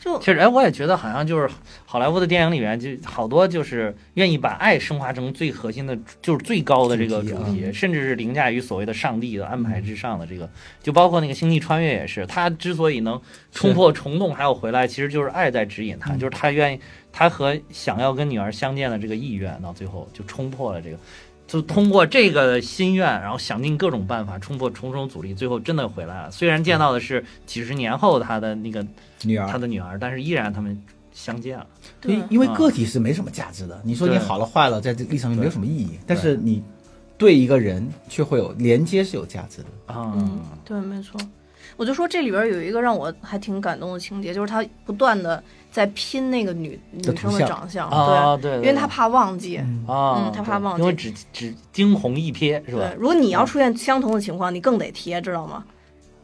就其实，哎，我也觉得好像就是好莱坞的电影里面，就好多就是愿意把爱升华成最核心的，就是最高的这个主题啊，甚至是凌驾于所谓的上帝的安排之上的这个。就包括那个《星际穿越》也是，他之所以能冲破虫洞还有回来，其实就是爱在指引他，嗯就是他愿意，他和想要跟女儿相见的这个意愿，到最后就冲破了这个。就通过这个心愿，然后想尽各种办法冲破重重阻力，最后真的回来了。虽然见到的是几十年后他的那个女儿他的女儿，但是依然他们相见了。对因因为啊个体是没什么价值的。你说你好了坏了，在这个历史上没有什么意义，但是你对一个人却会有连接是有价值的。啊，嗯，对，没错。我就说这里边有一个让我还挺感动的情节，就是他不断的在拼那个女女生的长相，啊，对，对，对因为他怕忘记。啊，嗯他怕忘记因为只只惊鸿一瞥是吧对？，如果你要出现相同的情况，你更得贴，知道吗？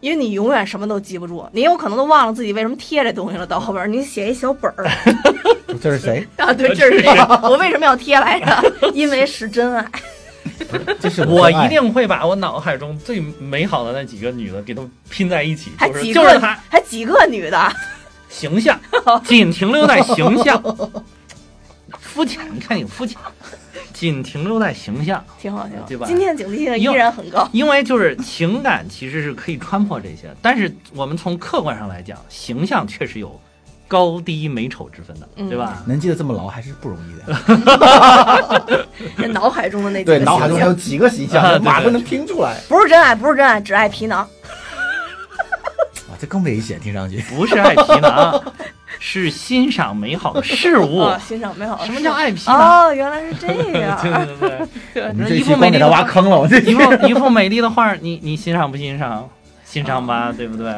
因为你永远什么都记不住，你有可能都忘了自己为什么贴这东西了。到后边儿你写一小本儿 [LAUGHS] 这是谁？啊，对，这是谁？[LAUGHS] 我为什么要贴来着？因为是真爱。[LAUGHS] 这是我一定会把我脑海中最美好的那几个女的给她拼在一起，还就是几个就是她还几个女的？形象，[LAUGHS] 仅停留在形象，[LAUGHS] 肤浅，你看你肤浅，仅停留在形象，挺好，挺好。对吧今天警惕性依然很高。因为就是情感其实是可以穿破这些，但是我们从客观上来讲，形象确实有高低美丑之分的，嗯对吧？能记得这么牢还是不容易的。这 [LAUGHS] 脑海中的那几对，脑海中还有几个形啊象，马都能拼出来。不是真爱，不是真爱，只爱皮囊。[LAUGHS] 哇，这更危险，听上去。不是爱皮囊，[LAUGHS] 是欣赏美好的事物。啊，欣赏美好的。什么叫爱皮囊？哦，原来是这样。对对对，一幅美丽的挖坑了，我这一幅一幅美丽的画，你你欣赏不欣赏？欣赏吧，对不对？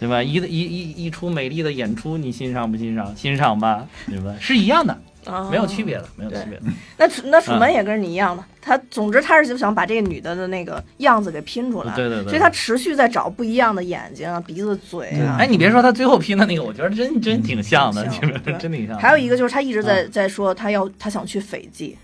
对吧？一一一一出美丽的演出，你欣赏不欣赏？欣赏吧，对吧？[LAUGHS] 是一样的，啊没有区别的，没有区别的。那楚那楚门也跟你一样的，他总之他是就想把这个女的的那个样子给拼出来，对对对所以他持续在找不一样的眼睛啊、鼻子、嘴啊。哎，你别说他最后拼的那个，我觉得真真挺像的，其实挺像对真挺像的。还有一个就是他一直在在说他要他想去斐济，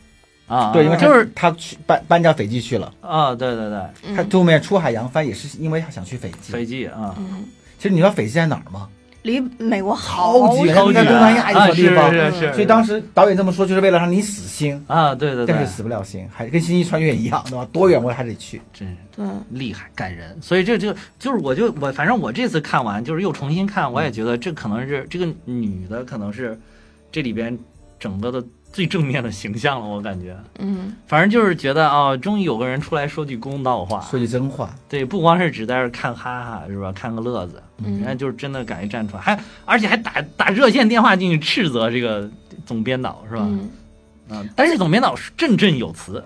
啊，对，因为就是他去搬搬家斐济去了，啊，对对对，嗯他后面出海扬帆也是因为他想去斐济。斐济啊，嗯，其实你知道斐济在哪儿吗？离美国好远好远在东南亚一个啊，是小地方是是，所以当时导演这么说，就是为了让你死心，啊，对对对但是，死不了心，还跟《星际穿越》一样，对吧？多远我还得去。真是。对，厉害感人，所以这就就是我就我反正我这次看完就是又重新看，我也觉得这可能是这个女的可能是这里边整个的最正面的形象了，我感觉，嗯。反正就是觉得啊、终于有个人出来说句公道话，说句真话，对，不光是只在这儿看哈哈是吧，看个乐子，人家嗯，就是真的敢于站出来，还而且还打打热线电话进去斥责这个总编导是吧？嗯，嗯，但是总编导是振振有词，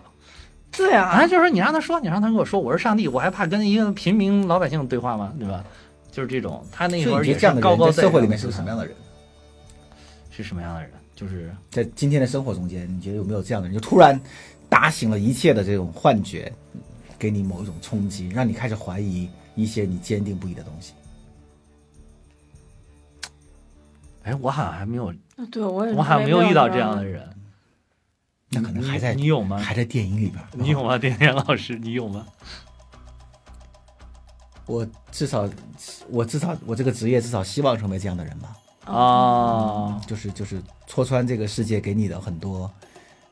对啊。啊，，就是说你让他说，你让他跟我说，我是上帝，我还怕跟一个平民老百姓对话吗？对吧？就是这种，他那会儿也是所以你觉得这样的高高在人在社会里上面是个什么样的人？是什么样的人？就是在今天的生活中间，你觉得有没有这样的人，就突然打醒了一切的这种幻觉，给你某一种冲击，让你开始怀疑一些你坚定不移的东西？哎，我好像还没有，对我也我好像没有遇到这样的人。那可能还在你有吗？还在电影里边。你有吗？[LAUGHS] 电影老师，你有吗？我至少，我至少我这个职业至少希望成为这样的人吧。哦。就是就是戳穿这个世界给你的很多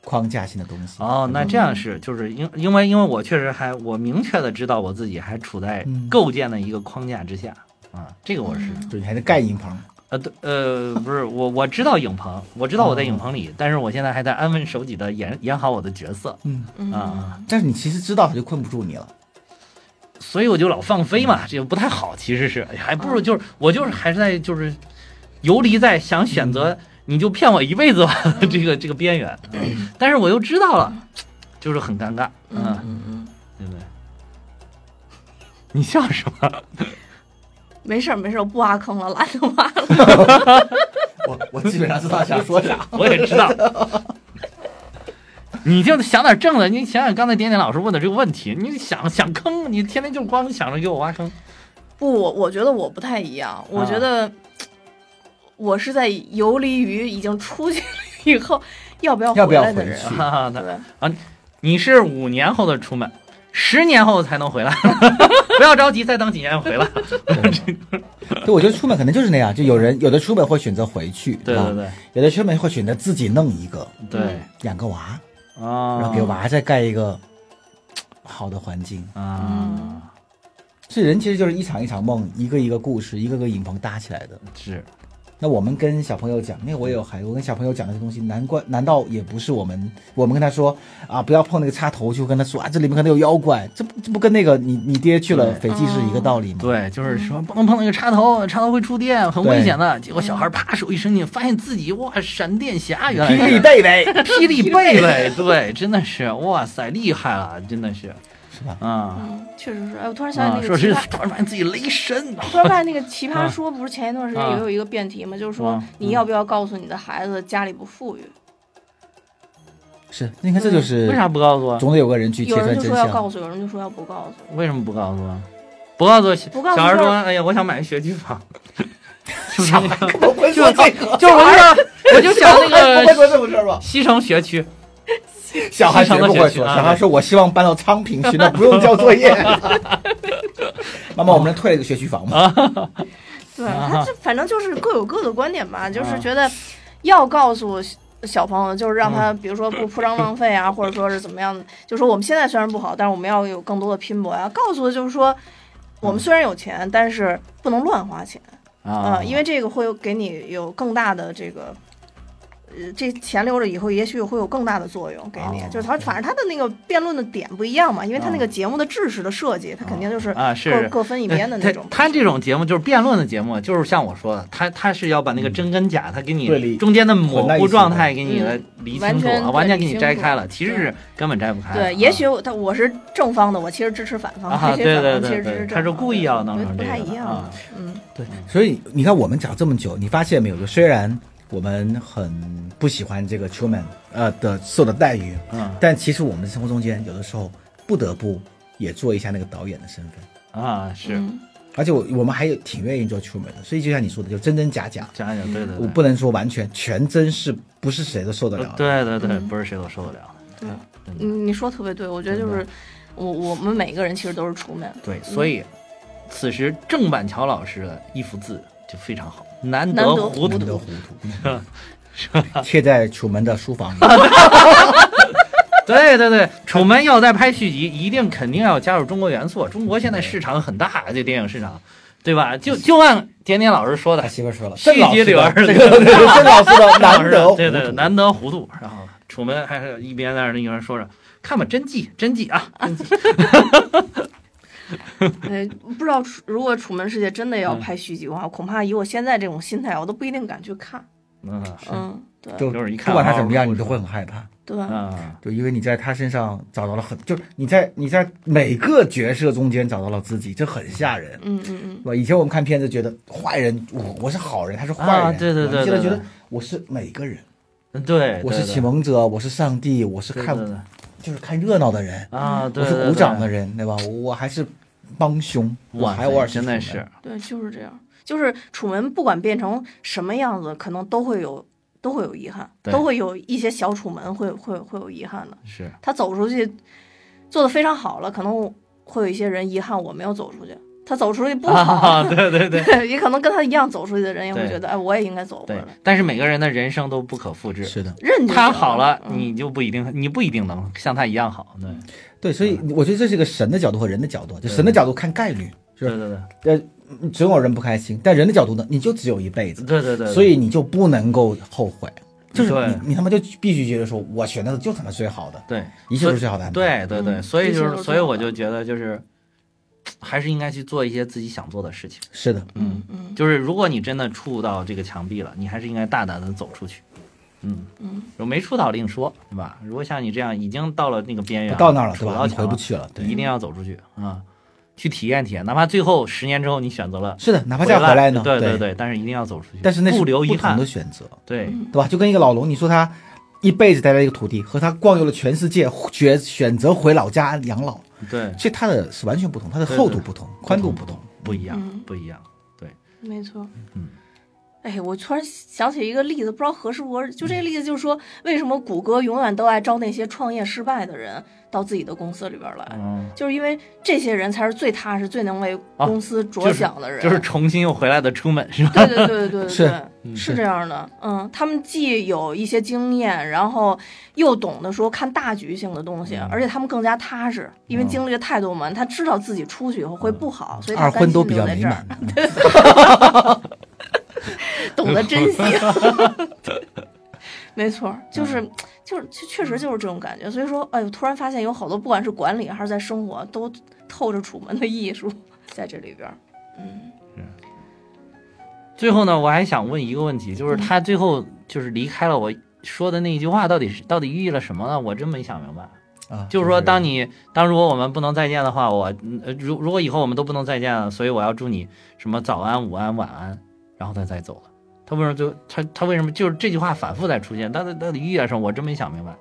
框架性的东西。哦，那这样是就是因因为因为我确实还我明确的知道我自己还处在嗯。构建的一个框架之下啊，这个我是就你还在盖影棚，呃对呃不是我我知道影棚，我知道我在影棚里，但是我现在还在安分守己的演演好我的角色嗯，嗯。啊，但是你其实知道他就困不住你了。所以我就老放飞嘛，这个不太好，其实是哎还不如就是我就是还是在就是游离在想选择你就骗我一辈子吧这个这个边缘，嗯但是我又知道了，就是很尴尬，嗯嗯，对不对？你笑什么？没事儿没事儿，我不挖坑了，懒得挖了。[LAUGHS] 我我基本上知道想说啥。我也知道。[LAUGHS] 你就想点正的，你想想刚才点点老师问的这个问题，你想想坑，你天天就光想着给我挖坑，不，我我觉得我不太一样，我啊觉得我是在游离于已经出去了以后要不要要不要回来的人。回去？哈哈那对，你是五年后的出门，十年后才能回来，[LAUGHS] 不要着急，再等几年回来。对，我觉得出门可能就是那样，就有人有的出门会选择回去，对对对有的出门会选择自己弄一个，对。养个娃，啊，然后给娃再盖一个好的环境。啊，所以人其实就是一场一场梦，一个一个故事，一个个影棚搭起来的。是那我们跟小朋友讲，因为我也有孩子，我跟小朋友讲这些东西，难怪难道也不是我们我们跟他说啊，不要碰那个插头，就跟他说啊，这里面可能有妖怪，这不这不跟那个你你爹去了斐济是一个道理吗？对，就是说不能碰那个插头，插头会触电，很危险的。结果小孩啪手一伸进，发现自己哇，闪电侠原来霹雳贝贝霹雳贝贝，对，真的是哇塞，厉害了，真的是是吧？啊嗯，确实是。哎，我突然想起那个奇葩，突然发现自己雷神，突然发现那个奇啊葩说不是前一段时间啊也有一个辩题嘛，就是说啊你要不要告诉你的孩子家里不富裕？是，你看这就是为啥不告诉啊？总得有个人去揭有人穿真相。就说要告诉，有人就说要不告诉。为什么不告诉啊？不告诉小不告诉小孩说，哎呀，我想买个学区房，[LAUGHS] 就是那个我会就说这个，就是我就说，我就想那个？西城学区，[LAUGHS] 小孩绝不会说，小孩说我希望搬到昌平去，那不用交作业。妈妈，我们能 [LAUGHS] 退了一个学区房吗？对，啊他这反正就是各有各的观点吧，就是啊觉得要告诉小朋友，就是让他嗯比如说不铺张浪费啊，[COUGHS] 或者说是怎么样，就说我们现在虽然不好，但是我们要有更多的拼搏呀。告诉的就是说，我们虽然有钱，但是不能乱花钱啊啊，因为这个会有给你有更大的这个。呃，这钱留着以后，也许会有更大的作用给你。哦就是他，反正他的那个辩论的点不一样嘛，因为他那个节目的制式的设计，他肯定就是啊是各各分一边的那种。他这种节目就是辩论的节目，就是像我说的，他他是要把那个真跟假，他给你中间的模糊状态给你来理清完全完全给你摘开了，其实是根本摘不开。对，啊也许我他我是正方的，我其实支持反方，啊这些对对反方其对对实支持正方他是故意要弄对不太一样嗯，所以你看，我们讲这么久，你发现没有？就虽然我们很不喜欢这个 Truman 呃的受的待遇，嗯。但其实我们的生活中间有的时候不得不也做一下那个导演的身份，啊是。嗯。而且我我们还有挺愿意做 Truman 的。所以就像你说的，就真真假假，假假对对对，我不能说完全全真是不是谁都受得了。的。对对对，嗯不是谁都受得了。的。对，嗯，你说特别对，我觉得就是我我们每个人其实都是出门，对，所以此时郑板桥老师的一幅字就非常好，难难得糊涂难得糊 [LAUGHS] 涂，贴在楚门的书房里。[LAUGHS] 对对对，楚门要再拍续集，一定肯定要加入中国元素。中国现在市场很大，这电影市场，对吧？就就按点点老师说的他，媳妇说了，续郑老师集里边这个老师的难得糊涂，对对对，难得糊涂。然后楚门还是一边在那儿一边说着：“看吧，真迹真迹啊，真记。[LAUGHS] 对，[LAUGHS] 不知道楚如果楚门世界真的要拍续集的话，恐怕以我现在这种心态，我都不一定敢去看。”嗯，嗯，对。就就是一看不管他怎么样，啊你都会很害怕。对，啊，就因为你在他身上找到了很，就是你在你在每个角色中间找到了自己，这很吓人，嗯嗯嗯，是吧？以前我们看片子觉得坏人，我我是好人，他是坏人，啊对对对对对现在觉得我是每个人，对，我是启蒙者，我是上帝，我是看对对对就是看热闹的人，啊，对，我是鼓掌的人，对吧？我还是帮凶，我还偶尔真的是，对，就是这样。就是楚门不管变成什么样子，可能都会有都会有遗憾，都会有一些小楚门会会会有遗憾的。是他走出去做的非常好了，可能会有一些人遗憾我没有走出去。他走出去不好，啊，对对对。[LAUGHS] 也可能跟他一样走出去的人也会觉得，哎，我也应该走回对来。，但是每个人的人生都不可复制。是的，认他好了，嗯。你就不一定，你不一定能像他一样好。对，对，所以我觉得这是一个神的角度和人的角度，就神的角度看概率，是对吧？对。呃，总有人不开心，但人的角度呢，你就只有一辈子，对对对对，所以你就不能够后悔，就是对。你你他妈就必须觉得说，我选的就是他妈最好的，对一切都是最好的安排。对对对，嗯所以就是所以我就觉得就是，还是应该去做一些自己想做的事情。是的，嗯嗯就是如果你真的触到这个墙壁了，你还是应该大胆的走出去。嗯，嗯，如果没触到另说，对吧？如果像你这样已经到了那个边缘，到那儿了，对吧？你回不去了，对，一定要走出去啊，去体验体验，哪怕最后十年之后你选择了是的，哪怕再回来呢，对对对，但是一定要走出去，但是那是不留遗憾的，选择，对嗯对吧？就跟一个老龙，你说他一辈子待在一个土地，和他逛游了全世界，选选择回老家养老，对其实它的是完全不同，它的厚度不同，宽度不同。不一样，嗯不一样。对没错。嗯。哎，我突然想起一个例子，不知道合适不合适。就这个例子，就是说，为什么谷歌永远都爱招那些创业失败的人到自己的公司里边来？嗯，就是因为这些人才是最踏实、最能为啊公司着想的人。就是重新又回来的出门是吧？对对对对对对是，嗯是这样的。嗯，他们既有一些经验，然后又懂得说看大局性的东西，嗯而且他们更加踏实，因为经历了太多嘛，他知道自己出去以后会不好，所以他二婚都比较甘心留美在这满 [LAUGHS] [LAUGHS] 儿，。懂得珍惜。[LAUGHS] 没错，就是嗯就是确确实就是这种感觉。所以说，哎呦，突然发现有好多，不管是管理还是在生活，都透着楚门的艺术在这里边儿。嗯最后呢，我还想问一个问题，就是他最后就是离开了，我说的那一句话到底是到底寓意了什么呢？我真没想明白。啊，就是说，当你当如果我们不能再见的话，我呃如如果以后我们都不能再见了，所以我要祝你什么早安、午安、晚安，然后他再走了。他为什么就他他为什么就是这句话反复在出现？到底到底寓意了什么？我真没想明白。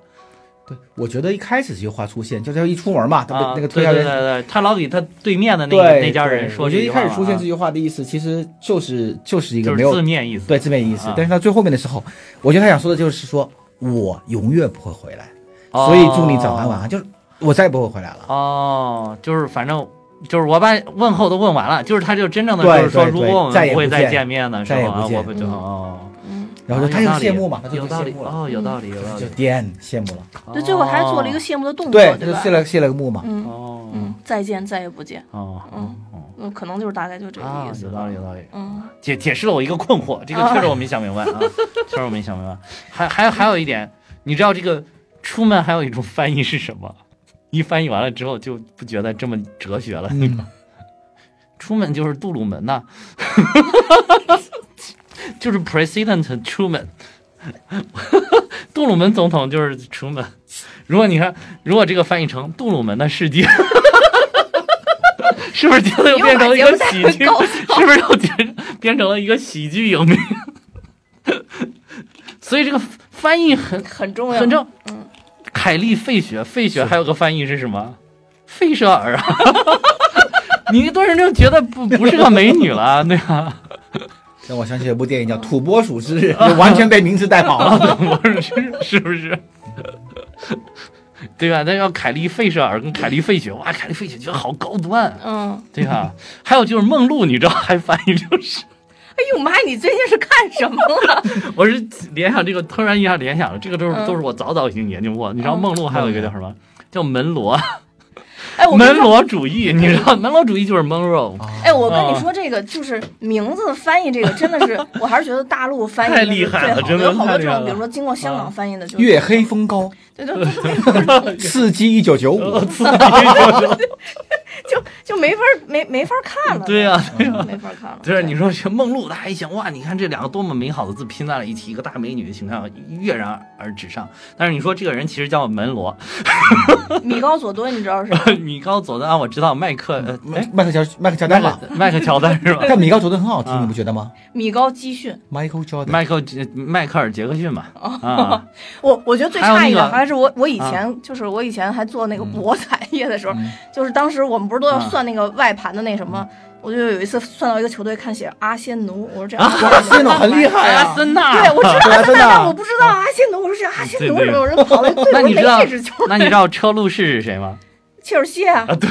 对，我觉得一开始这句话出现，就是他一出门嘛，他被啊，那个对对对推销员对，他老给他对面的那个那家人对说我觉得一开始出现这句话的意思，其实就是就是一个就是没有字面意思。对字面意思啊，但是到最后面的时候，我觉得他想说的就是说我永远不会回来，哦，所以祝你早安晚安，就是我再也不会回来了。哦，就是反正就是我把问候都问完了，就是他就真正的就是说，如果我们不会再见见面的时候啊，再也不见我不就嗯哦，嗯，然后就他就哦有道理羡慕嘛，他就有道理哦，有道理有道理就，颠谢幕了，对，最后还做了一个谢幕的动作，对？就谢了谢了个幕嘛。嗯哦嗯，再见，再也不见。哦嗯，可能就是大概就这个啊意，思。有道理有道理。嗯解解释了我一个困惑，这个确实我没想明白啊，[LAUGHS] 确实我没想明白。还还还有一点，你知道这个出门还有一种翻译是什么？一翻译完了之后就不觉得这么哲学了。嗯，[LAUGHS] 出门就是杜鲁门呐、就是 President Truman，[LAUGHS] 杜鲁门总统就是 Truman。如果你看，如果这个翻译成杜鲁门的世界，[LAUGHS] 是不是就又变成了一个喜剧？是不是又变变成了一个喜剧影迷？所以这个翻译很很重要，很正。嗯凯利·费雪，费雪还有个翻译是什么？费舍尔啊！[LAUGHS] 你一顿人就觉得不不是个美女了，[LAUGHS] 对吧？让我想起一部电影叫《土拨鼠之日》，就完全被名字带跑了。[LAUGHS] 不是是不是？对吧？那要凯利·费舍尔跟凯利·费雪，哇，凯利·费雪觉得好高端，嗯，对吧？还有就是梦露，你知道还翻译就是，哎呦妈，你最近是看什么了？[LAUGHS] 我是联想这个，突然一下联想了，这个都是、嗯。都是我早早已经研究过。你知道嗯梦露还有一个叫什么？叫门罗，哎，门，罗主义，你知道门罗主义就是 Monroe，哎，我跟哦你说，这个就是名字翻译，这个真的是，我还是觉得大陆翻译太厉害了最好真的有好多这种，太厉害了比如说经过香港翻译的，就月黑风高，对对对对，刺激一九九五，[LAUGHS] 就就没法没没法看了，对呀、对呀、嗯没法看了。对，你说这梦露，他还想哇，你看这两个多么美好的字拼在了一起，一个大美女的形象跃然而纸上。但是你说这个人其实叫门罗，[LAUGHS] 米高佐敦，你知道是吧？[LAUGHS] 米高佐敦啊，我知道麦克，呃，哎，麦克乔麦克乔丹嘛。克麦克乔丹是吧？但米高佐敦很好听，啊你不觉得吗米高基逊。？Michael Jordan，麦克迈克尔杰克逊嘛，啊，我我觉得最差一个诧异的还是我我以前就是我以前还做那个博彩业的时候，嗯就是当时我们不是都要啊算那个外盘的那什么，我就有一次算到一个球队看写阿仙奴，我说这啊哇，这种很厉害阿啊！森纳，对，我知道阿森纳，但我不知道阿仙奴，我说这阿仙奴对对什么？有人跑了一队，我说那你知道哪支球？那你知道车路士是谁吗？切尔西啊，对，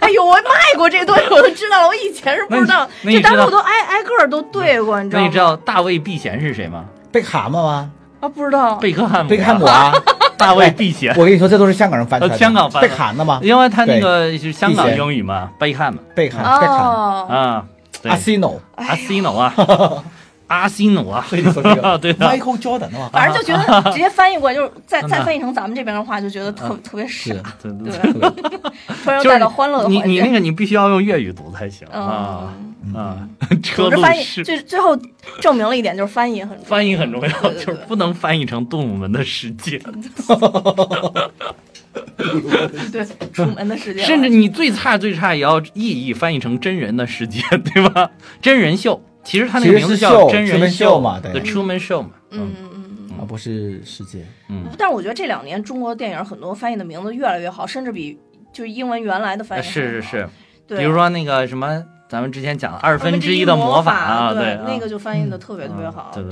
哎呦，我卖过这东西，我都知道了，我以前是不知道，这当时我都挨挨个儿都对过，你知道吗？那你知道大卫毕贤是谁吗？贝卡姆吗？啊？不知道，贝克汉姆，贝克汉姆，啊！大卫避嫌，我跟你说，这都是香港人翻出来的。呃香港翻贝坎的吗？因为他那个是香港英语嘛，贝克汉嘛。贝汉贝卡。哦，啊，对。阿西诺，阿西诺啊，[LAUGHS] 阿西努啊，所以你说这个。[LAUGHS] 对。的，Michael Jordan 嘛。反正就觉得 [LAUGHS] 直接翻译过来，就是再再翻译成咱们这边的话，就觉得特特别傻是，对对对对，[LAUGHS] 突然就是带到欢乐的环节。你你那个你必须要用粤语读才行啊。嗯，啊，车路总之翻译士最最后证明了一点，就是翻译很重要。翻译很重要，对对对。就是不能翻译成动物们的世界，对楚门的世界，甚至你最差最差也要意译翻译成真人的世界，对吧？真人秀，其实它那个名字叫真人 Show 嘛对。The Truman Show 嘛，嗯嗯。嗯嗯。而不是世界。嗯，但是我觉得这两年中国电影很多翻译的名字越来越好，甚至比就是英文原来的翻译呃是是还好是，对，比如说那个什么咱们之前讲的二二分之一的魔法啊，对，啊那个就翻译的特别特别嗯好，对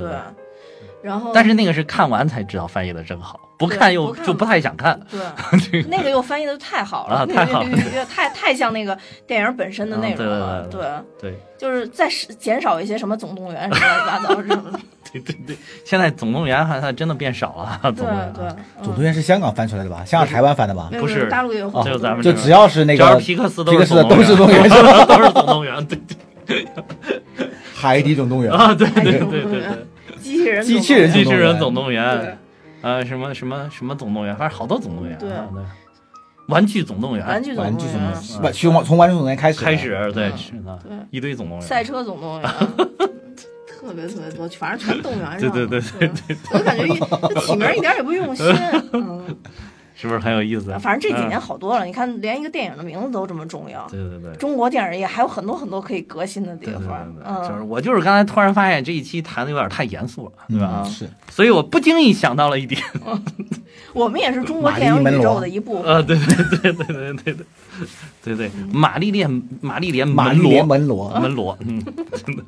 然后，但是那个是看完才知道翻译的真好，不看又不看就不太想看。对，[LAUGHS] 那个又翻译的太好了，啊太好了。太太像那个电影本身的内容了，嗯对对对就是再是减少一些什么总动员什么乱七八糟什么的，[LAUGHS] 对对对，现在总动员还还真的变少了，总对动员。对，总动员是香港翻出来的吧？香港、台湾翻的吧？不是大陆也有就咱们就只要是那个是皮克斯都皮克斯的都是总动员？都是总动员，[LAUGHS] 对对。海底总动员。啊，对对对对对，机器人机器人机器人总总动员，呃，什么什么什么总动员，反正好多总动员，对啊对，玩具总动员，玩具总玩具总动动员。员，不，从从玩具总动员开始开始，对嗯是的，对。一堆总动员，赛车总动员。[LAUGHS] 特别特别多，反正全动员上了。对对对对对，我感觉一这起名一点也不用心。[LAUGHS] 嗯，是不是很有意思？反正这几年嗯好多了，你看连一个电影的名字都这么重要。对对对。中国电影业还有很多很多可以革新的地对对对方。嗯，就是嗯，我就是刚才突然发现这一期谈的有点太严肃了，对吧？嗯是所以我不经意想到了一点，[LAUGHS] 我们也是中国电影宇宙的一部分。[LAUGHS] 呃，对对对对对对对对对，玛丽莲玛丽莲玛丽莲门罗，门罗，嗯，真的。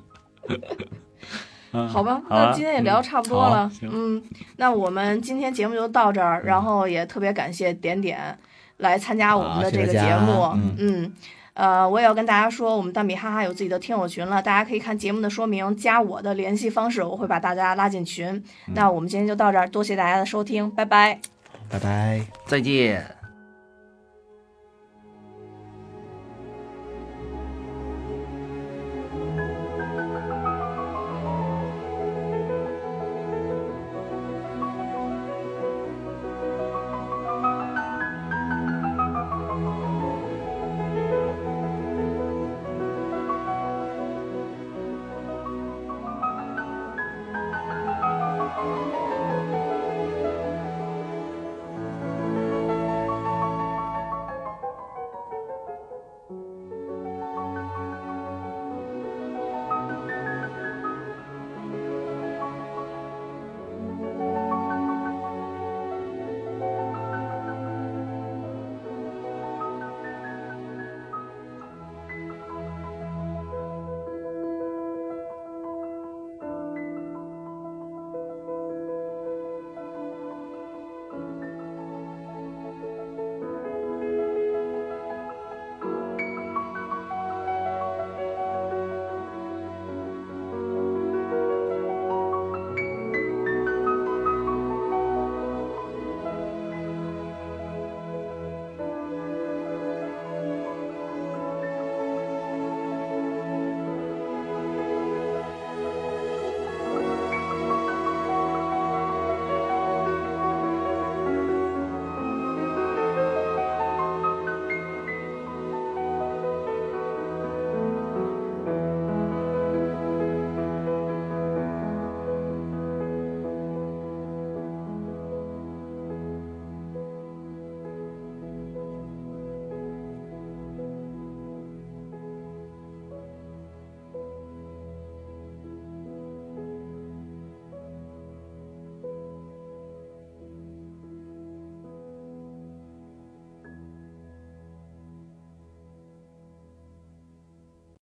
嗯好吧，那今天也聊得差不多了嗯那我们今天节目就到这儿，然后也特别感谢点点来参加我们的这个节目。嗯嗯，呃，我也要跟大家说，我们蛋比哈哈有自己的听友群了，大家可以看节目的说明，加我的联系方式，我会把大家拉进群。那我们今天就到这儿，多谢大家的收听，拜拜。拜拜。再见。